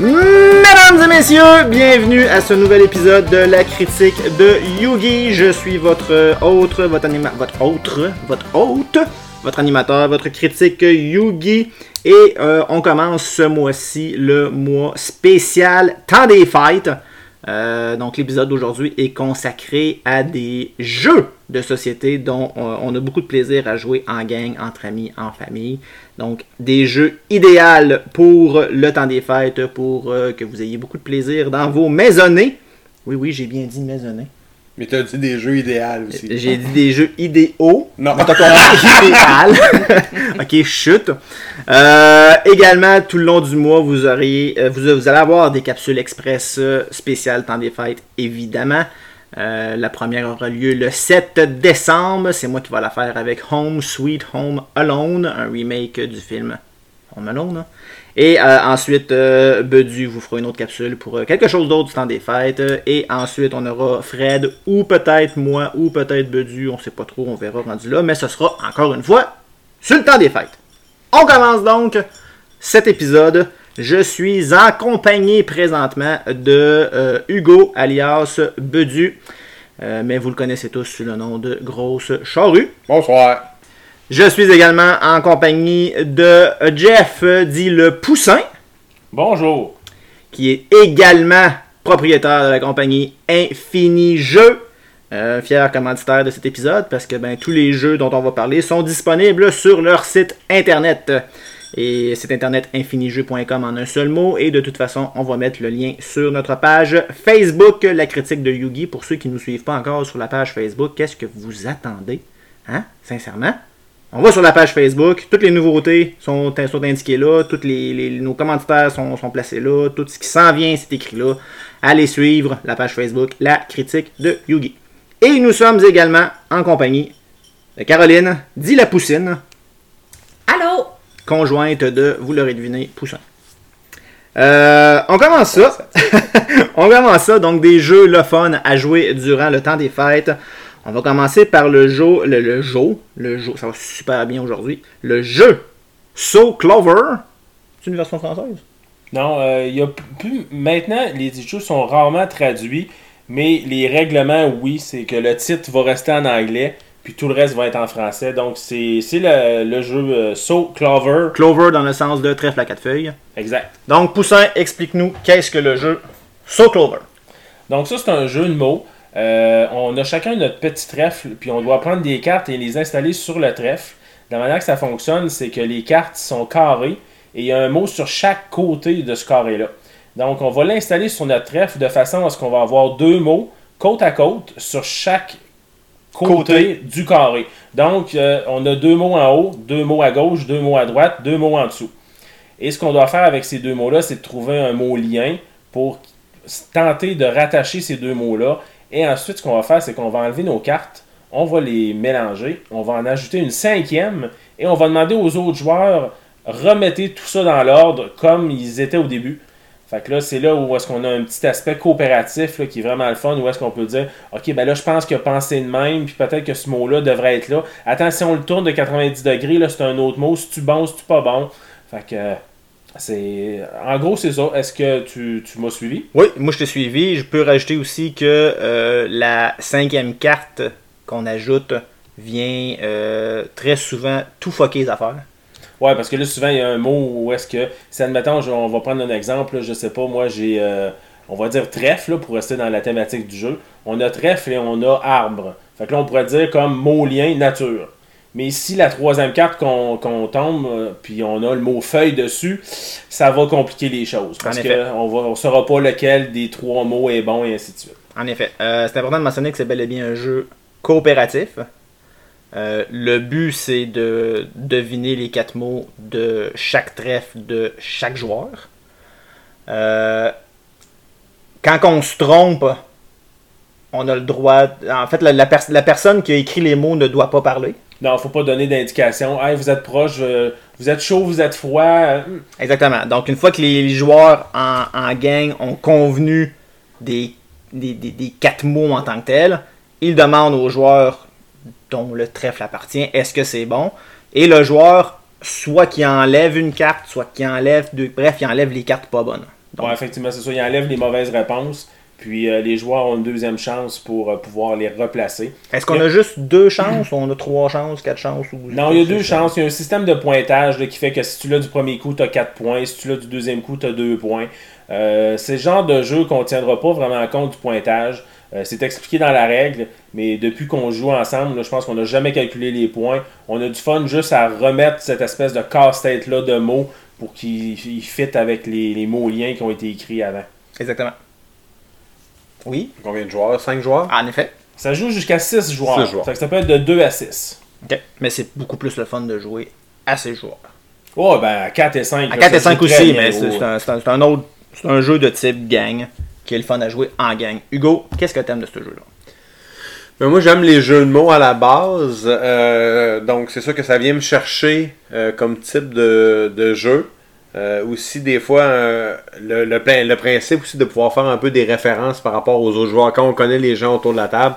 Mesdames et messieurs, bienvenue à ce nouvel épisode de la critique de Yugi. Je suis votre hôte, votre anima votre autre, votre hôte, votre animateur, votre critique Yugi. Et euh, on commence ce mois-ci le mois spécial Temps des fêtes. Euh, donc l'épisode d'aujourd'hui est consacré à des jeux de société dont on, on a beaucoup de plaisir à jouer en gang, entre amis, en famille. Donc des jeux idéaux pour le temps des fêtes, pour euh, que vous ayez beaucoup de plaisir dans vos maisonnées. Oui, oui, j'ai bien dit maisonnées. Mais t'as dit des jeux idéaux aussi. J'ai dit des jeux idéaux. Non. T'as compris? idéal. ok, chute. Euh, également, tout le long du mois, vous aurez, euh, vous, vous allez avoir des capsules express euh, spéciales temps des fêtes, évidemment. Euh, la première aura lieu le 7 décembre. C'est moi qui vais la faire avec Home Sweet Home Alone, un remake du film Home Alone. hein. Et euh, ensuite, euh, Bedu vous fera une autre capsule pour euh, quelque chose d'autre du temps des fêtes. Et ensuite, on aura Fred, ou peut-être moi, ou peut-être Bedu, on sait pas trop, on verra rendu là. Mais ce sera encore une fois sur le temps des fêtes. On commence donc cet épisode. Je suis en compagnie présentement de Hugo, alias Bedu. Mais vous le connaissez tous sous le nom de Grosse Charrue. Bonsoir. Je suis également en compagnie de Jeff, dit le Poussin, Bonjour. qui est également propriétaire de la compagnie Infini Jeux. Euh, fier commanditaire de cet épisode parce que ben, tous les jeux dont on va parler sont disponibles sur leur site internet. Et site internet infinijeux.com en un seul mot. Et de toute façon, on va mettre le lien sur notre page Facebook, la critique de Yugi. Pour ceux qui ne nous suivent pas encore sur la page Facebook, qu'est-ce que vous attendez Hein Sincèrement? On va sur la page Facebook, toutes les nouveautés sont, sont indiquées là, les, les- nos commanditaires sont, sont placés là, tout ce qui s'en vient c'est écrit là. Allez suivre la page Facebook, la critique de Yugi. Et nous sommes également en compagnie de Caroline, dit la poussine, Allô? conjointe de, vous l'aurez deviné, Poussin. Euh, on commence ça. on commence ça, donc des jeux le fun à jouer durant le temps des fêtes. On va commencer par le jeu, le, le jeu, le jeu, ça va super bien aujourd'hui. Le jeu So Clover. C'est une version française? Non, euh, il y a plus. Maintenant, les jeux sont rarement traduits, mais les règlements, oui, c'est que le titre va rester en anglais, puis tout le reste va être en français. Donc, c'est c'est le, le jeu euh, So Clover. Clover dans le sens de trèfle à quatre feuilles. Exact. Donc, Poussin, explique-nous qu'est-ce que le jeu So Clover? Donc, ça, c'est un jeu de mots. Euh, on a chacun notre petit trèfle, puis on doit prendre des cartes et les installer sur le trèfle. La manière que ça fonctionne, c'est que les cartes sont carrées et il y a un mot sur chaque côté de ce carré-là. Donc, on va l'installer sur notre trèfle de façon à ce qu'on va avoir deux mots côte à côte sur chaque côté, Côté. du carré. Donc, euh, on a deux mots en haut, deux mots à gauche, deux mots à droite, deux mots en dessous. Et ce qu'on doit faire avec ces deux mots-là, c'est de trouver un mot lien pour tenter de rattacher ces deux mots-là. Et ensuite, ce qu'on va faire, c'est qu'on va enlever nos cartes, on va les mélanger, on va en ajouter une cinquième, et on va demander aux autres joueurs, remettez tout ça dans l'ordre comme ils étaient au début. Fait que là, c'est là où est-ce qu'on a un petit aspect coopératif qui est vraiment le fun, où est-ce qu'on peut dire, OK, ben là, je pense qu'il a pensé de même, puis peut-être que ce mot-là devrait être là. Attends, si on le tourne de 90 degrés, là, c'est un autre mot. Si tu bon, si tu pas bon. Fait que, euh, c'est... En gros, c'est ça. Est-ce que tu, tu m'as suivi? Oui, moi je t'ai suivi. Je peux rajouter aussi que euh, la cinquième carte qu'on ajoute vient euh, très souvent tout fucker les affaires. Ouais, parce que là, souvent, il y a un mot où est-ce que, si admettons, on va prendre un exemple, là, je sais pas, moi, j'ai, euh, on va dire trèfle, là, pour rester dans la thématique du jeu. On a trèfle et on a arbre. Fait que là, on pourrait dire comme mot lien nature. Mais ici, la troisième carte qu'on qu'on tombe, euh, puis on a le mot feuille dessus, ça va compliquer les choses. Parce qu'on ne saura pas lequel des trois mots est bon et ainsi de suite. En effet, euh, c'est important de mentionner que c'est bel et bien un jeu coopératif. Euh, le but, c'est de deviner les quatre mots de chaque trèfle de chaque joueur. Quand on se trompe, on a le droit. En fait, la, la personne qui a écrit les mots ne doit pas parler. Non, faut pas donner d'indication. Hey, vous êtes proche, euh, vous êtes chaud, vous êtes froid. euh, Exactement. Donc, une fois que les joueurs en, en gang ont convenu des, des, des- des quatre mots en tant que tels, ils demandent aux joueurs dont le trèfle appartient est-ce que c'est bon? Et le joueur, soit qui enlève une carte, soit qui enlève deux. Bref, il enlève les cartes pas bonnes. Donc, Ouais, effectivement, c'est ça. Il enlève les mauvaises réponses. Puis euh, les joueurs ont une deuxième chance pour euh, pouvoir les replacer. Est-ce qu'on a juste deux chances ou on a trois chances, quatre chances ou... Non, il y a deux chances. Il y a un système de pointage là, qui fait que si tu l'as du premier coup, tu as 4 points. Si tu l'as du deuxième coup, tu as 2 points. Euh, c'est le genre de jeu qu'on ne tiendra pas vraiment compte du pointage. C'est expliqué dans la règle, mais depuis qu'on joue ensemble, là, je pense qu'on n'a jamais calculé les points. On a du fun juste à remettre cette espèce de casse-tête-là de mots pour qu'il il fit avec les, les mots liens qui ont été écrits avant. Exactement. Oui, Combien de joueurs? 5 joueurs? En effet. Ça joue jusqu'à 6 joueurs. Six joueurs. Fait que ça peut être de 2 à 6. Ok. Mais c'est beaucoup plus le fun de jouer à ces joueurs. Oh, ben à 4 et 5. À là, 4 et ça 5 joue très aussi, mais c'est un, autre. C'est un jeu de type gang qui est le fun à jouer en gang. Hugo, qu'est-ce que t'aimes de ce jeu-là? Ben, moi, j'aime les jeux de mots à la base. euh, donc, c'est sûr que ça vient me chercher euh, comme type de, de jeu. Euh, aussi, des fois, euh, le, principe aussi de pouvoir faire un peu des références par rapport aux autres joueurs. Quand on connaît les gens autour de la table,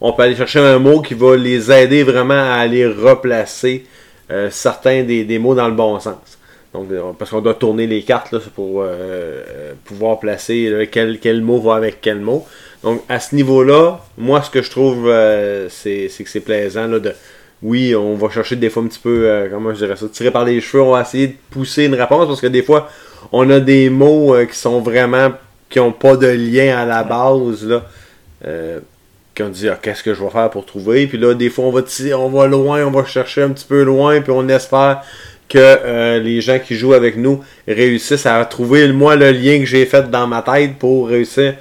on peut aller chercher un mot qui va les aider vraiment à aller replacer euh, certains des, mots dans le bon sens. Donc, euh, parce qu'on doit tourner les cartes là, pour pouvoir placer quel, quel mot va avec quel mot. Donc, à ce niveau-là, moi, ce que je trouve, c'est que c'est plaisant. Là, de, oui, on va chercher des fois un petit peu, euh, comment je dirais ça, tirer par les cheveux, on va essayer de pousser une réponse parce que des fois, on a des mots euh, qui sont vraiment, qui n'ont pas de lien à la base. Là, euh, qu'on dit, ah, qu'est-ce que je vais faire pour trouver? Puis là, des fois, on va, tirer- on va loin, on va chercher un petit peu loin, puis on espère que euh, les gens qui jouent avec nous réussissent à trouver, moi, le lien que j'ai fait dans ma tête pour réussir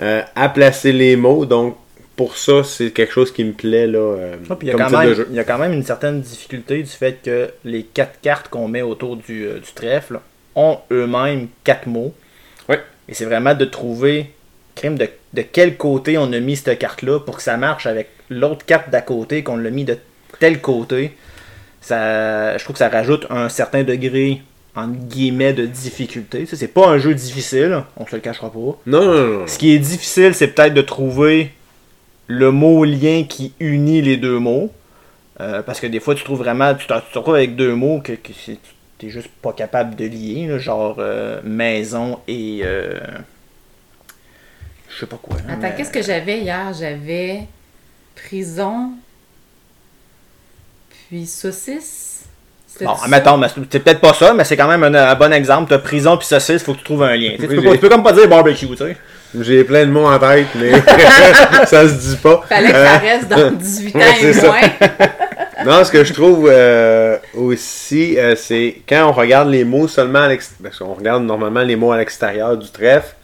euh, à placer les mots. Donc, pour ça, c'est quelque chose qui me plaît, là, euh, Ah, il, y a comme quand de même, jeu. il y a quand même une certaine difficulté du fait que les quatre cartes qu'on met autour du, euh, du trèfle ont eux-mêmes quatre mots. Oui. Et c'est vraiment de trouver crime de, de quel côté on a mis cette carte-là pour que ça marche avec l'autre carte d'à côté, qu'on l'a mis de tel côté. Ça, je trouve que ça rajoute un certain degré entre guillemets de difficulté. C'est pas un jeu difficile, on se le cachera pas. Non, non, non, non. Ce qui est difficile, c'est peut-être de trouver le mot lien qui unit les deux mots. Euh, parce que des fois, tu trouves vraiment. Tu te tu retrouves avec deux mots que, que tu n'es juste pas capable de lier, là, genre euh, maison et. euh, je sais pas quoi. là, Attends, mais- qu'est-ce que j'avais hier? J'avais prison, puis saucisse? Bon, mettons, c'est peut-être pas ça, mais c'est quand même un, un bon exemple. T'as prison puis saucisse, faut que tu trouves un lien. Tu sais, tu, Oui, peux tu peux comme pas dire barbecue, tu sais. J'ai plein de mots en tête, mais ça se dit pas. Fallait que Euh, ça reste dans 18 ans ouais, et moins. Non, ce que je trouve euh, aussi, euh, c'est quand on regarde les mots seulement à l'extérieur, parce qu'on regarde normalement les mots à l'extérieur du trèfle,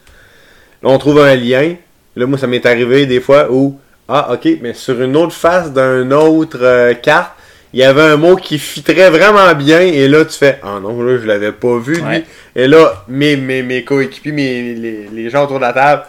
là on trouve un lien. Là, moi, ça m'est arrivé des fois où, ah, ok, mais sur une autre face d'une autre euh, carte, il y avait un mot qui fitrait vraiment bien, et là, tu fais, ah non, là, je l'avais pas vu, lui. Ouais. Et là, mes, mes, mes coéquipiers, mes, les, les gens autour de la table,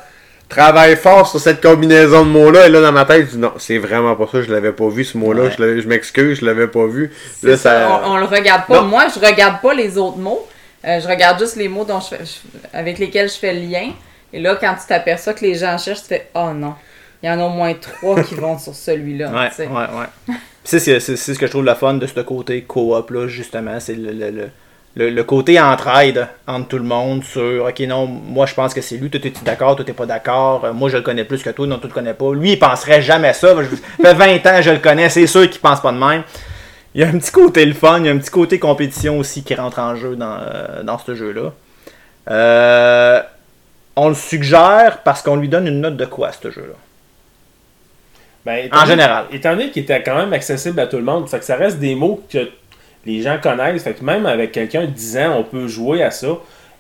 travaillent fort sur cette combinaison de mots-là, et là, dans ma tête, je dis, non, c'est vraiment pas ça, je l'avais pas vu, ce mot-là, Ouais. je, je m'excuse, je l'avais pas vu. C'est Là, ça, ça... On, on le regarde pas. Non. Moi, je regarde pas les autres mots. Euh, je regarde juste les mots dont je fais- je- avec lesquels je fais le lien. Et là, quand tu t'aperçois que les gens cherchent, tu fais Oh non, il y en a au moins trois qui vont sur. Ouais, ouais, ouais. C'est, ce que je trouve le fun de ce côté coop là, justement. C'est le, le, le, le- côté entraide entre tout le monde sur OK, non, moi je pense que c'est lui, toi t'es d'accord, toi t'es pas d'accord, Euh, moi je le connais plus que toi, non, tu le connais pas. Lui il penserait jamais ça. Je- Ça fait 20 ans je le connais, c'est sûr qu'il pense pas de même. Il y a un petit côté le fun, il y a un petit côté compétition aussi qui rentre en jeu dans, euh, dans ce jeu-là. Euh, on le suggère parce qu'on lui donne une note de quoi ce jeu-là? Ben, En général. Étant donné qu'il était quand même accessible à tout le monde, fait que ça reste des mots que les gens connaissent. Fait que même avec quelqu'un de 10 ans, on peut jouer à ça.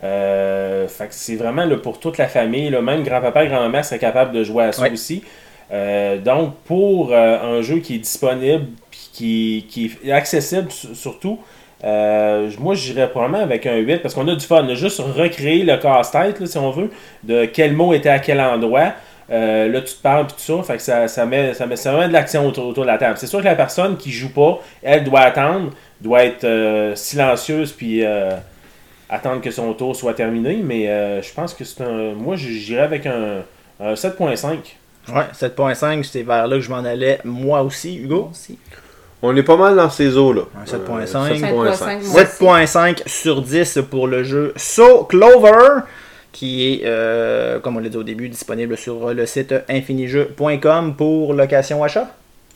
Euh, fait que c'est vraiment là, pour toute la famille. Là, même grand-papa et grand-maman seraient capables de jouer à ça Ouais. aussi. Euh, donc, pour euh, un jeu qui est disponible qui, qui est accessible su- surtout, euh, moi j'irais probablement avec un 8 parce qu'on a du fun. On a juste recréé le casse-tête, si on veut, de quel mot était à quel endroit. Euh, là, tu te parles puis tout ça, fait que ça, ça, met, ça met ça met de l'action autour, autour de la table. C'est sûr que la personne qui joue pas, elle doit attendre, doit être euh, silencieuse puis euh, attendre que son tour soit terminé. Mais euh, je pense que c'est un. Moi, j'irais avec un, un 7.5. Ouais, 7.5, c'est vers là que je m'en allais moi aussi, Hugo? Aussi. On est pas mal dans ces eaux-là. Un 7.5. Euh, 7.5, moi aussi. 7.5 sur 10 pour le jeu So Clover, qui est, euh, comme on l'a dit au début, disponible sur le site infinijeux.com pour location achat.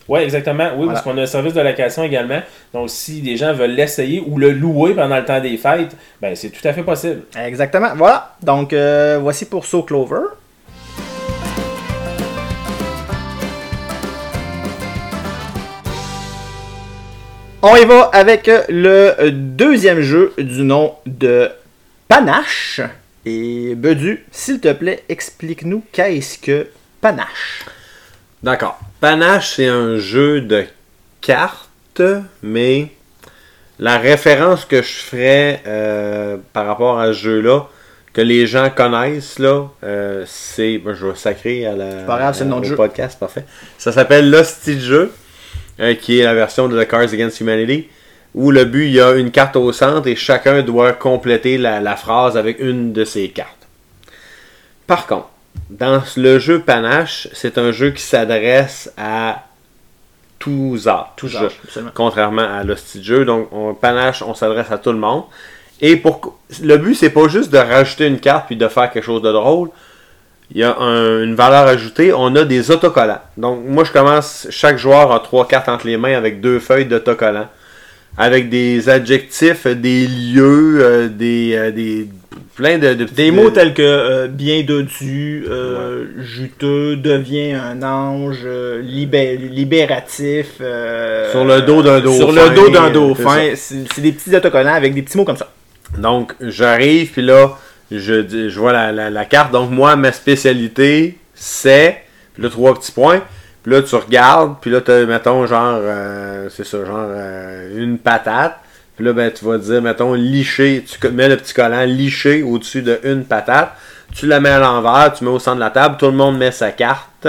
Oui, exactement. Oui, Voilà. parce qu'on a un service de location également. Donc, si des gens veulent l'essayer ou le louer pendant le temps des fêtes, ben c'est tout à fait possible. Exactement. Voilà. Donc, euh, voici pour So Clover. On y va avec le deuxième jeu du nom de Panache. Et Bedu, s'il te plaît, explique-nous qu'est-ce que Panache. D'accord. Panache, c'est un jeu de cartes, mais la référence que je ferais euh, par rapport à ce jeu-là, que les gens connaissent, là, euh, c'est. ben, je vais sacrer à la, pas grave, c'est le nom du jeu. podcast, parfait. Ça s'appelle L'Hostie de jeu, euh, qui est la version de The Cards Against Humanity, où le but, il y a une carte au centre et chacun doit compléter la, la phrase avec une de ses cartes. Par contre, dans le jeu Panache, c'est un jeu qui s'adresse à tous âges. Tous. Contrairement à l'hostie jeu. Donc, on, Panache, on s'adresse à tout le monde. Et pour le but, c'est pas juste de rajouter une carte puis de faire quelque chose de drôle. Il y a un- une valeur ajoutée. On a des autocollants. Donc, moi, je commence. Chaque joueur a trois cartes entre les mains avec deux feuilles d'autocollants. Avec des adjectifs, des lieux, euh, des, euh, des. plein de. de Des de- mots tels que euh, bien dodu, euh, juteux, devient un ange, euh, libé- libératif. euh, Sur le dos d'un Sur dauphin, le dos d'un euh, dauphin. c'est des petits autocollants avec des petits mots comme ça. Donc, j'arrive, puis là, je, je vois la, la- la carte. Donc, moi, ma spécialité, c'est. Puis là, trois petits points. Puis là, tu regardes, puis là, tu mettons, genre, euh, c'est ça, genre, euh, une patate. Puis là, ben, tu vas dire, mettons, licher. Tu mets le petit collant liché au-dessus de une patate. Tu la mets à l'envers, tu mets au centre de la table. Tout le monde met sa carte.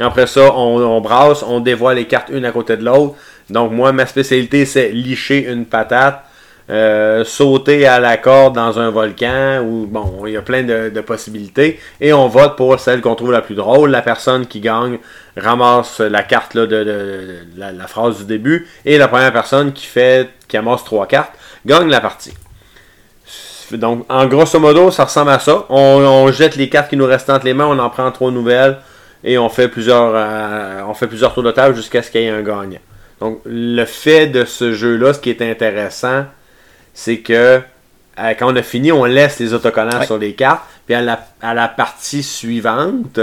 Après ça, on, on brasse, on dévoile les cartes une à côté de l'autre. Donc, moi, ma spécialité, c'est licher une patate. Euh, sauter à la corde dans un volcan ou bon il y a plein de, possibilités. Et on vote pour celle qu'on trouve la plus drôle. La personne qui gagne ramasse la carte là, de, la, phrase du début. Et la première personne qui fait qui amasse trois cartes gagne la partie. Donc en grosso modo ça ressemble à ça. On, jette les cartes qui nous restent entre les mains. On en prend trois nouvelles et on fait plusieurs euh, on fait plusieurs tours de table jusqu'à ce qu'il y ait un gagnant. Donc le fait de ce jeu là ce qui est intéressant c'est que euh, quand on a fini, on laisse les autocollants Ouais. sur les cartes. Puis à la, à la partie suivante,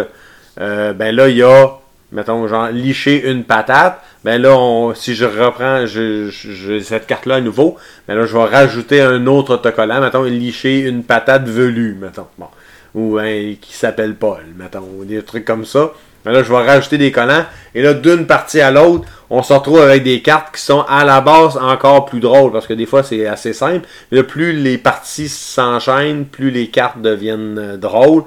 euh, ben là, il y a, mettons, genre, licher une patate. Ben là, on- si je reprends je, je- je- cette carte-là à nouveau, ben là, je vais rajouter un autre autocollant. Mettons, licher une patate velue, mettons. Bon. Ou un qui s'appelle Paul, mettons. Ou des trucs comme ça. Ben là, je vais rajouter des collants. Et là, d'une partie à l'autre, on se retrouve avec des cartes qui sont à la base encore plus drôles. Parce que des fois, c'est assez simple. Mais là, plus les parties s'enchaînent, plus les cartes deviennent euh, drôles.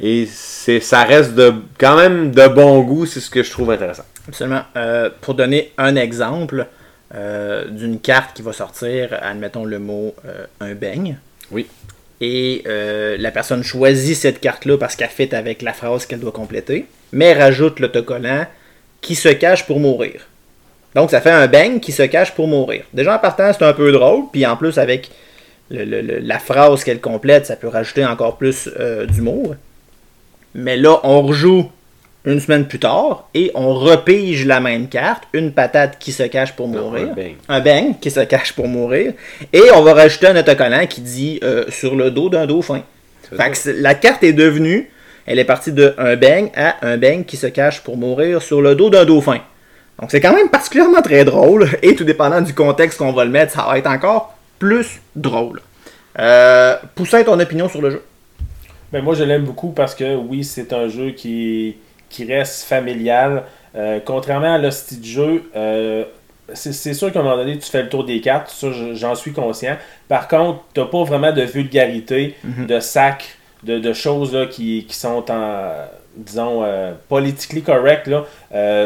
Et c'est, ça reste de, quand même de bon goût. C'est ce que je trouve intéressant. Absolument. Euh, pour donner un exemple euh, d'une carte qui va sortir, admettons le mot euh, un beigne. Oui. Et euh, la personne choisit cette carte-là parce qu'elle fit avec la phrase qu'elle doit compléter, mais rajoute l'autocollant qui se cache pour mourir. Donc ça fait un beigne qui se cache pour mourir. Déjà en partant, c'est un peu drôle, puis en plus avec la phrase qu'elle complète, ça peut rajouter encore plus euh, d'humour. Mais là, on rejoue une semaine plus tard et on repige la même carte, une patate qui se cache pour mourir, un beigne qui se cache pour mourir, et on va rajouter un autocollant qui dit euh, sur le dos d'un dauphin. Fait que la carte est devenue, elle est partie de un beigne à un beigne qui se cache pour mourir sur le dos d'un dauphin. Donc c'est quand même particulièrement très drôle, et tout dépendant du contexte qu'on va le mettre, ça va être encore plus drôle. Euh, Poussin, ton opinion sur le jeu? Ben, moi, je l'aime beaucoup parce que oui, c'est un jeu qui, qui reste familial. Euh, contrairement à l'hostie de jeu, euh, c'est sûr qu'à un moment donné, tu fais le tour des cartes, ça, je- j'en suis conscient. Par contre, tu pas vraiment de vulgarité, de sac, de, de choses là, qui, qui sont en, disons, euh, politically correct.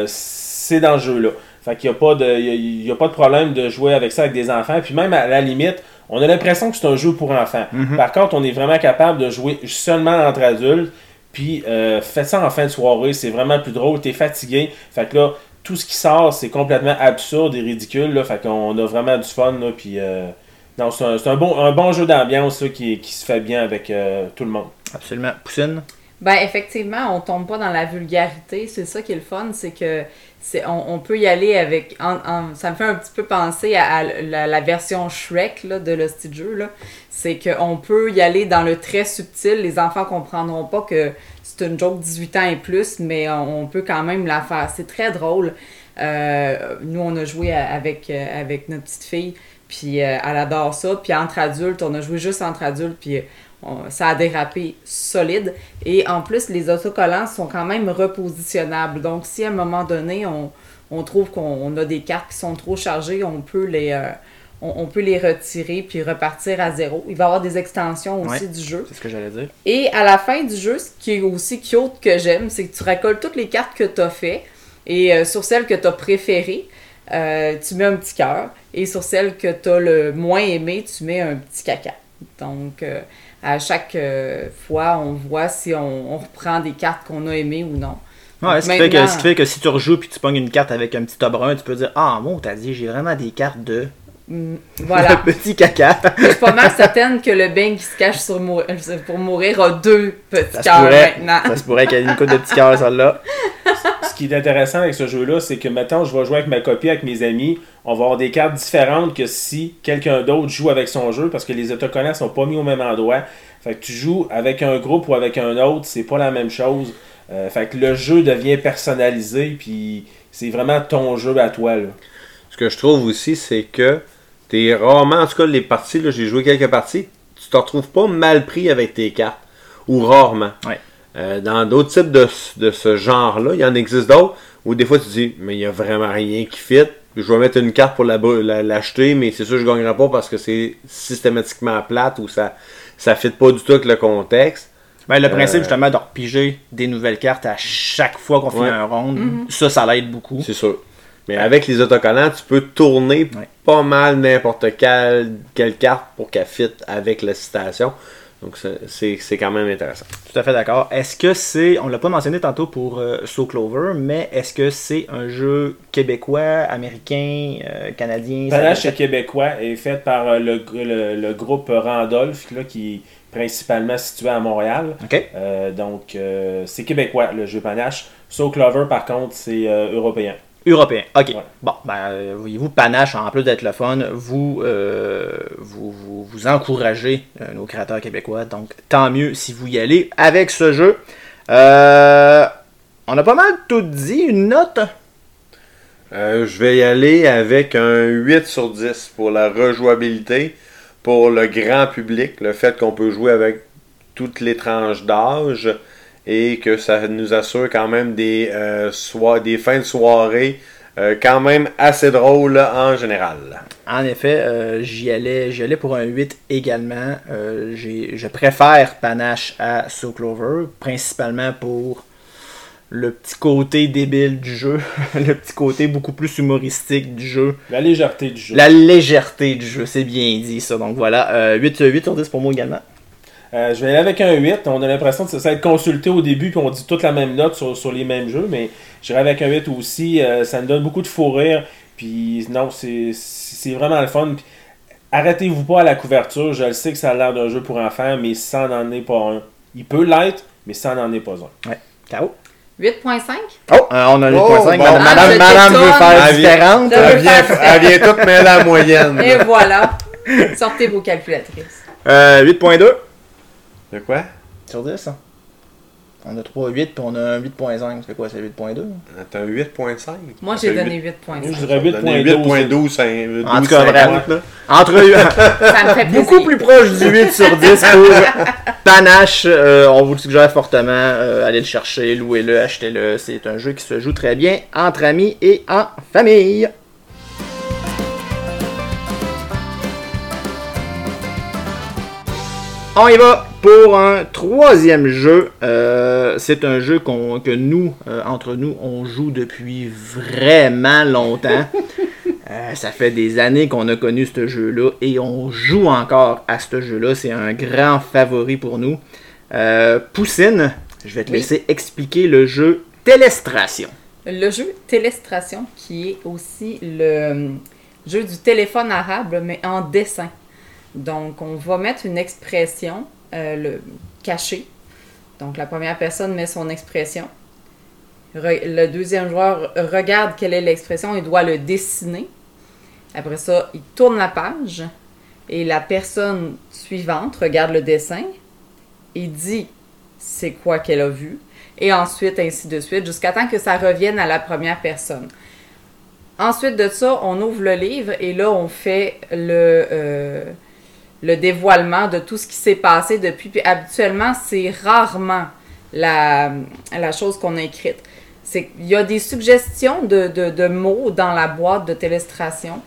C'est dans le jeu. là. Fait qu'il n'y a, pas de- y a- il y a pas de problème de jouer avec ça avec des enfants. Puis même à la limite, on a l'impression que c'est un jeu pour enfants. Par contre, on est vraiment capable de jouer seulement entre adultes. Puis euh, faites ça en fin de soirée, c'est vraiment plus drôle, t'es fatigué. Fait que là, tout ce qui sort, c'est complètement absurde et ridicule. Là, fait qu'on a vraiment du fun. Là, puis euh, Non, c'est un, c'est un bon, un bon jeu d'ambiance là, qui, qui se fait bien avec euh, tout le monde. Absolument. Poussine? Ben effectivement, on tombe pas dans la vulgarité. C'est ça qui est le fun, c'est que c'est on, on peut y aller avec. en- en- ça me fait un petit peu penser à, à la, la version Shrek là, de style jeu. là. C'est qu'on peut y aller dans le très subtil. Les enfants comprendront pas que c'est une joke 18 ans et plus, mais on, peut quand même la faire. C'est très drôle. Euh, nous, on a joué avec, euh, avec notre petite fille, puis euh, elle adore ça. Puis entre adultes, on a joué juste entre adultes, puis ça a dérapé solide. Et en plus, les autocollants sont quand même repositionnables. Donc, si à un moment donné, on, on trouve qu'on on a des cartes qui sont trop chargées, on peut les, on, on peut les retirer puis repartir à zéro. Il va y avoir des extensions aussi Ouais. du jeu. C'est ce que j'allais dire. Et à la fin du jeu, ce qui est aussi cute que j'aime, c'est que tu récoltes toutes les cartes que tu as fait et euh, sur celles que tu as préférées, euh, tu mets un petit cœur et sur celles que tu as le moins aimé, tu mets un petit caca. Donc, euh, à chaque fois, on voit si on, on reprend des cartes qu'on a aimées ou non. Ouais, ce, qui fait que, ce qui fait que si tu rejoues puis tu pognes une carte avec un petit brun, tu peux dire Ah, bon, t'as dit, j'ai vraiment des cartes de Voilà. petit caca. Je suis pas mal certaine que le bang qui se cache sur mou- pour mourir a deux petits cœurs maintenant. Ça se pourrait qu'il y ait une coupe de petits cœurs, celle-là. Ce qui est intéressant avec ce jeu-là, c'est que maintenant, je vais jouer avec ma copie, avec mes amis. On va avoir des cartes différentes que si quelqu'un d'autre joue avec son jeu, parce que les autocollants sont pas mis au même endroit. Fait que tu joues avec un groupe ou avec un autre, c'est pas la même chose. Euh, fait que le jeu devient personnalisé, puis c'est vraiment ton jeu à toi. Là. Ce que je trouve aussi, c'est que t'es rarement, en tout cas les parties, là, j'ai joué quelques parties, tu te retrouves pas mal pris avec tes cartes. Ou rarement. Ouais. Euh, dans d'autres types de, de ce genre-là, il y en existe d'autres où des fois tu te dis, mais il y a vraiment rien qui fit. Je vais mettre une carte pour la- la- l'acheter, mais c'est sûr que je gagnerai pas parce que c'est systématiquement plate ou ça ça fit pas du tout avec le contexte. Ben, le principe, Euh, justement, de repiger des nouvelles cartes à chaque fois qu'on Ouais. fait un round, ça, ça l'aide beaucoup. C'est sûr. Mais avec les autocollants, tu peux tourner Ouais. pas mal n'importe quelle, quelle carte pour qu'elle fit avec la citation. Donc c'est- quand même intéressant. Tout à fait d'accord. Est-ce que c'est, on l'a pas mentionné tantôt pour euh, So Clover, mais est-ce que c'est un jeu québécois, américain, euh, canadien? Panache peut- québécois est fait par euh, le, le- le groupe Randolph, là, qui est principalement situé à Montréal. Euh, donc, euh, c'est québécois, le jeu Panache. So Clover, par contre, c'est euh, européen. Européen. Ok. Ouais. Bon, ben, euh, voyez-vous, Panache, en plus d'être le fun, vous, euh, vous, vous, vous encouragez euh, nos créateurs québécois. Donc, tant mieux si vous y allez avec ce jeu. Euh, on a pas mal tout dit. Une note? Euh, je vais y aller avec un 8 sur 10 pour la rejouabilité, pour le grand public, le fait qu'on peut jouer avec toutes les tranches d'âge et que ça nous assure quand même des, euh, soi- des fins de soirée euh, quand même assez drôles en général. En effet, euh, j'y allais, j'y allais pour un 8 également. Euh, j'ai- je préfère Panache à So Clover, principalement pour le petit côté débile du jeu, le petit côté beaucoup plus humoristique du jeu, La légèreté du jeu. la légèreté du jeu, c'est bien dit ça. Donc voilà, euh, 8, 8 sur 10 pour moi également. Euh, je vais aller avec un 8. On a l'impression de se être consulté au début, puis on dit toute la même note sur, sur les mêmes jeux, mais j'irai avec un 8 aussi. Euh, ça me donne beaucoup de fou rire. Puis non, c'est c'est vraiment le fun. Arrêtez-vous pas à la couverture. Je le sais que ça a l'air d'un jeu pour enfants, mais ça n'en est pas un. Il peut l'être, mais ça n'en est pas un. Caro? 8.5? Oh, euh, on a 8.5. Oh, bon. Madame, Ah, madame, veut faire Elle vient- différente. Je veux Elle vient, elle vient toute mêler la moyenne. Et voilà. Sortez vos calculatrices. Euh, 8.2 De quoi? sur 10. hein. On a 3, 8, puis on a un 8.5. C'est quoi, c'est 8.2? T'as un 8.5? Moi, j'ai donné 8. 8.5. Moi, je dirais 8.12. 8.12, c'est un En tout cas, 12,50, vraiment. là. Entre eux, Ça me fait plaisir. beaucoup plus proche du 8 sur 10 pour Panache. Euh, on vous le suggère fortement. Euh, allez le chercher, louez-le, achetez-le. C'est un jeu qui se joue très bien entre amis et en famille. On y va pour un troisième jeu. Euh, c'est un jeu que nous, euh, entre nous, on joue depuis vraiment longtemps. Euh, ça fait des années qu'on a connu ce jeu-là et on joue encore à ce jeu-là. C'est un grand favori pour nous. Poussine, je vais te Oui. laisser expliquer le jeu Télestration. Le jeu Télestration, qui est aussi le jeu du téléphone arabe, mais en dessin. Donc, on va mettre une expression euh, le, cachée. Donc, la première personne met son expression. Re- le deuxième joueur regarde quelle est l'expression et doit le dessiner. Après ça, il tourne la page et la personne suivante regarde le dessin et dit c'est quoi qu'elle a vu. Et ensuite, ainsi de suite, jusqu'à temps que ça revienne à la première personne. Ensuite de ça, on ouvre le livre et là, on fait le, euh, le dévoilement de tout ce qui s'est passé depuis. Puis habituellement, c'est rarement la, la chose qu'on a écrite. C'est Il y a des suggestions de, de, mots dans la boîte de télestration.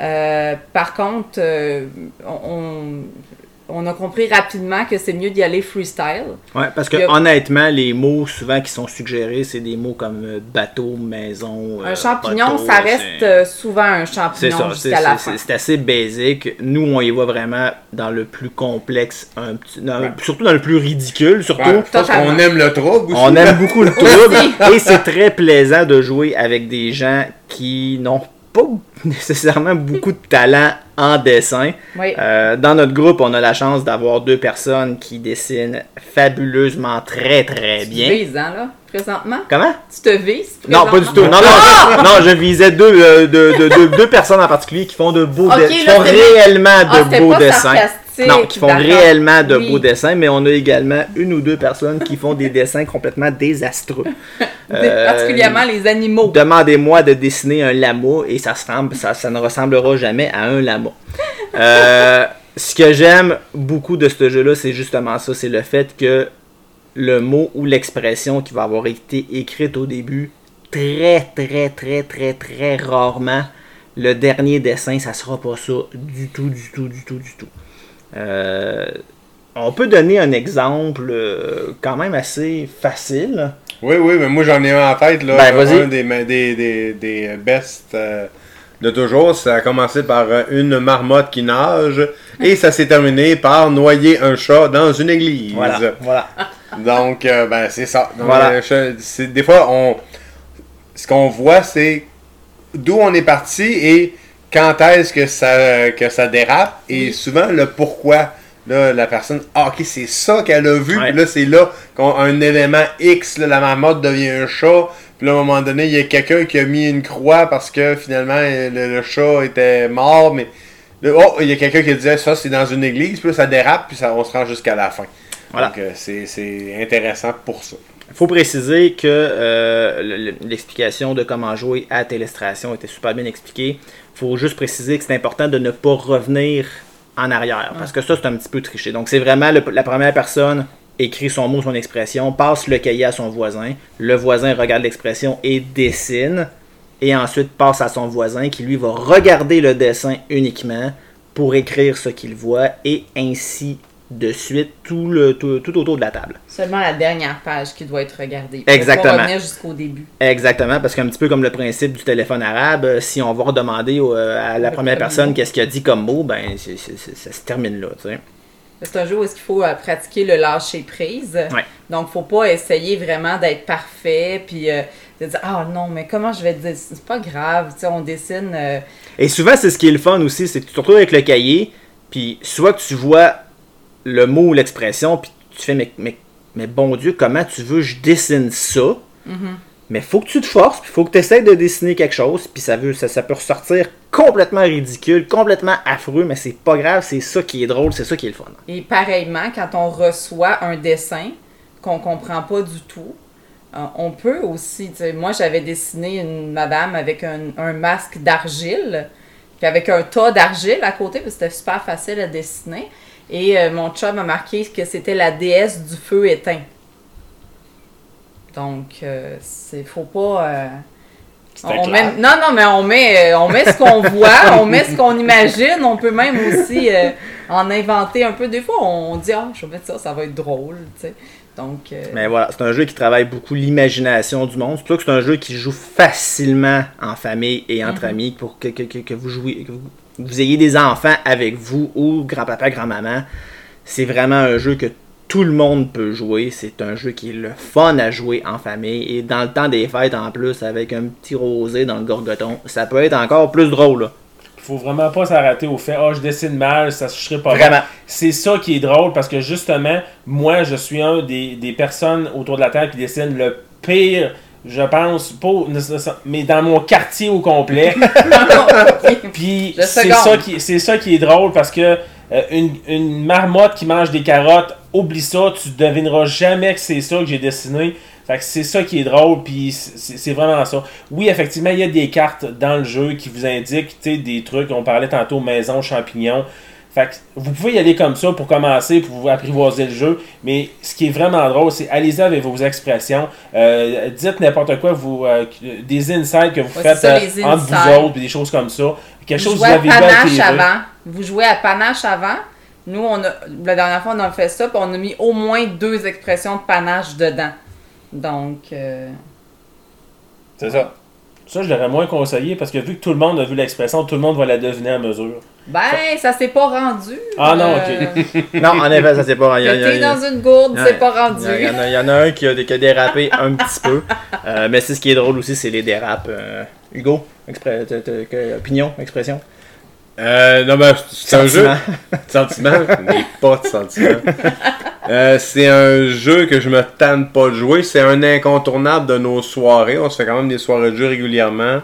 Euh, par contre, euh, on, on a compris rapidement que c'est mieux d'y aller freestyle. Ouais, parce que a- honnêtement, les mots souvent qui sont suggérés, c'est des mots comme euh, bateau, maison. euh, Un champignon, poteau, ça reste euh, souvent un champignon jusqu'à la c'est- fin. c'est assez basique. Nous, on y voit vraiment dans le plus complexe, un petit, dans- surtout dans le plus ridicule, surtout. Ouais, parce Totalement. qu'on aime le trouble aussi. On aime beaucoup le trouble et c'est très plaisant de jouer avec des gens qui n'ont pas nécessairement beaucoup de talent en dessin. Oui. Euh, dans notre groupe, on a la chance d'avoir deux personnes qui dessinent fabuleusement très très Tu te bien. vises, hein, là, présentement? Comment? Tu te vises? Non, pas du tout. Non, non, Ah! je, non, je visais deux, euh, de- de- de- deux personnes en particulier qui font de beaux dessins, font c'était- réellement Ah, de c'était beaux pas dessins. sarcastique, Non, qui font réellement de Oui. beaux dessins, mais on a également une ou deux personnes qui font des dessins complètement désastreux. Euh, Particulièrement les animaux. Demandez-moi de dessiner un lama et ça, se ressemble- ça, ça ne ressemblera jamais à un lama. Euh, ce que j'aime beaucoup de ce jeu-là, c'est justement ça, c'est le fait que le mot ou l'expression qui va avoir été écrite au début, très très très très très rarement, le dernier dessin, ça sera pas ça du tout, du tout, du tout, du tout. Euh, on peut donner un exemple euh, quand même assez facile. Oui, oui, mais moi j'en ai un en tête. Là, Ben, un des, des, des, des best euh, de toujours. Ça a commencé par une marmotte qui nage et ça s'est terminé par noyer un chat dans une église. Voilà, voilà. Donc, euh, ben, c'est ça. Donc, Voilà. des fois, on, ce qu'on voit, c'est d'où on est parti et quand est-ce que ça, que ça dérape et souvent le pourquoi. Là, la personne, ah, ok, c'est ça qu'elle a vu, Ouais. puis là, c'est là qu'un élément X, là, la marmotte devient un chat, puis là, à un moment donné, il y a quelqu'un qui a mis une croix parce que finalement, le, le chat était mort, mais là, oh, il y a quelqu'un qui disait ça, c'est dans une église, puis là, ça dérape, puis ça, on se rend jusqu'à la fin. Voilà. Donc, euh, c'est intéressant pour ça. Il faut préciser que euh, le- le- l'explication de comment jouer à Télestration était super bien expliquée. Faut juste préciser que c'est important de ne pas revenir en arrière, parce que ça, c'est un petit peu triché. Donc, c'est vraiment la première personne écrit son mot, son expression, passe le cahier à son voisin. Le voisin regarde l'expression et dessine. Et ensuite passe à son voisin qui, lui, va regarder le dessin uniquement pour écrire ce qu'il voit et ainsi de suite tout, le, tout, tout autour de la table. Seulement la dernière page qui doit être regardée. Exactement. Pas revenir jusqu'au début. Exactement, parce qu'un petit peu comme le principe du téléphone arabe, euh, si on va redemander euh, à la première personne qu'est-ce qu'il a dit comme mot, ben ça se termine là. tu sais. C'est un jeu où est-ce qu'il faut euh, pratiquer le lâcher prise. Ouais. Donc, faut pas essayer vraiment d'être parfait, puis euh, de dire ah non, mais comment je vais dire c'est pas grave, tu sais, on dessine. euh, Et souvent, c'est ce qui est le fun aussi, c'est que tu te retrouves avec le cahier, puis soit que tu vois le mot ou l'expression, puis tu fais mais, mais, mais bon Dieu, comment tu veux que je dessine ça? Mais faut que tu te forces, puis faut que tu essaies de dessiner quelque chose, puis ça, veut, ça, ça peut ressortir complètement ridicule, complètement affreux, mais c'est pas grave, c'est ça qui est drôle, c'est ça qui est le fun. Et pareillement, quand on reçoit un dessin qu'on comprend pas du tout, euh, on peut aussi, moi j'avais dessiné une madame avec un, un masque d'argile, puis avec un tas d'argile à côté, parce que c'était super facile à dessiner. Et euh, mon chum a marqué que c'était la déesse du feu éteint. Donc, euh, c'est faut pas. euh, on met- non, non, mais on met, euh, on met ce qu'on voit, on met ce qu'on imagine. On peut même aussi euh, en inventer un peu. Des fois, on dit, ah, je vais mettre ça, ça va être drôle. tu sais. Donc, euh, Mais voilà, c'est un jeu qui travaille beaucoup l'imagination du monde. Ça que c'est un jeu qui joue facilement en famille et entre amis pour que, que- que- que vous jouiez, que vous, vous ayez des enfants avec vous ou grand-papa, grand-maman. C'est vraiment un jeu que tout le monde peut jouer. C'est un jeu qui est le fun à jouer en famille. Et dans le temps des fêtes en plus, avec un petit rosé dans le gorgoton, ça peut être encore plus drôle. là. Faut vraiment pas s'arrêter au fait, oh, je dessine mal, ça se serait pas bien. Vraiment. C'est ça qui est drôle parce que justement, moi, je suis un des, des personnes autour de la Terre qui dessine le pire, je pense, pas, mais dans mon quartier au complet. Puis c'est ça, qui, c'est ça qui est drôle parce que euh, une, une marmotte qui mange des carottes, oublie ça, tu devineras jamais que c'est ça que j'ai dessiné. Fait que c'est ça qui est drôle, puis c'est vraiment ça. Oui, effectivement, il y a des cartes dans le jeu qui vous indiquent des trucs. On parlait tantôt maison, champignons. Fait que vous pouvez y aller comme ça pour commencer, pour vous apprivoiser le jeu. Mais ce qui est vraiment drôle, c'est allez-y avec vos expressions. Euh, dites n'importe quoi, vous, euh, des insights que vous Ouais, faites ça, euh, entre vous autres, puis des choses comme ça. Quelque chose Vous que vous jouez avez à panache avant. Vous jouez à panache avant. Nous, on a, la dernière fois, on a fait ça, puis on a mis au moins deux expressions de panache dedans. Donc, euh, C'est ça. Ça, je l'aurais moins conseillé parce que vu que tout le monde a vu l'expression, tout le monde va la deviner à mesure. ben, ça s'est pas rendu. Ah non, ok. Non, en effet, ça c'est pas. y a- dans une gourde, c'est pas rendu. Il y, en a, il y en a un qui a, qui a dérapé un petit peu. Euh, mais c'est ce qui est drôle aussi, c'est les dérapes. Euh, Hugo, opinion, expression. Euh, non, ben, c'est un jeu. Sentiment. N'ai pas de sentiment. Euh, c'est un jeu que je me tente pas de jouer. C'est un incontournable de nos soirées. On se fait quand même des soirées de jeu régulièrement.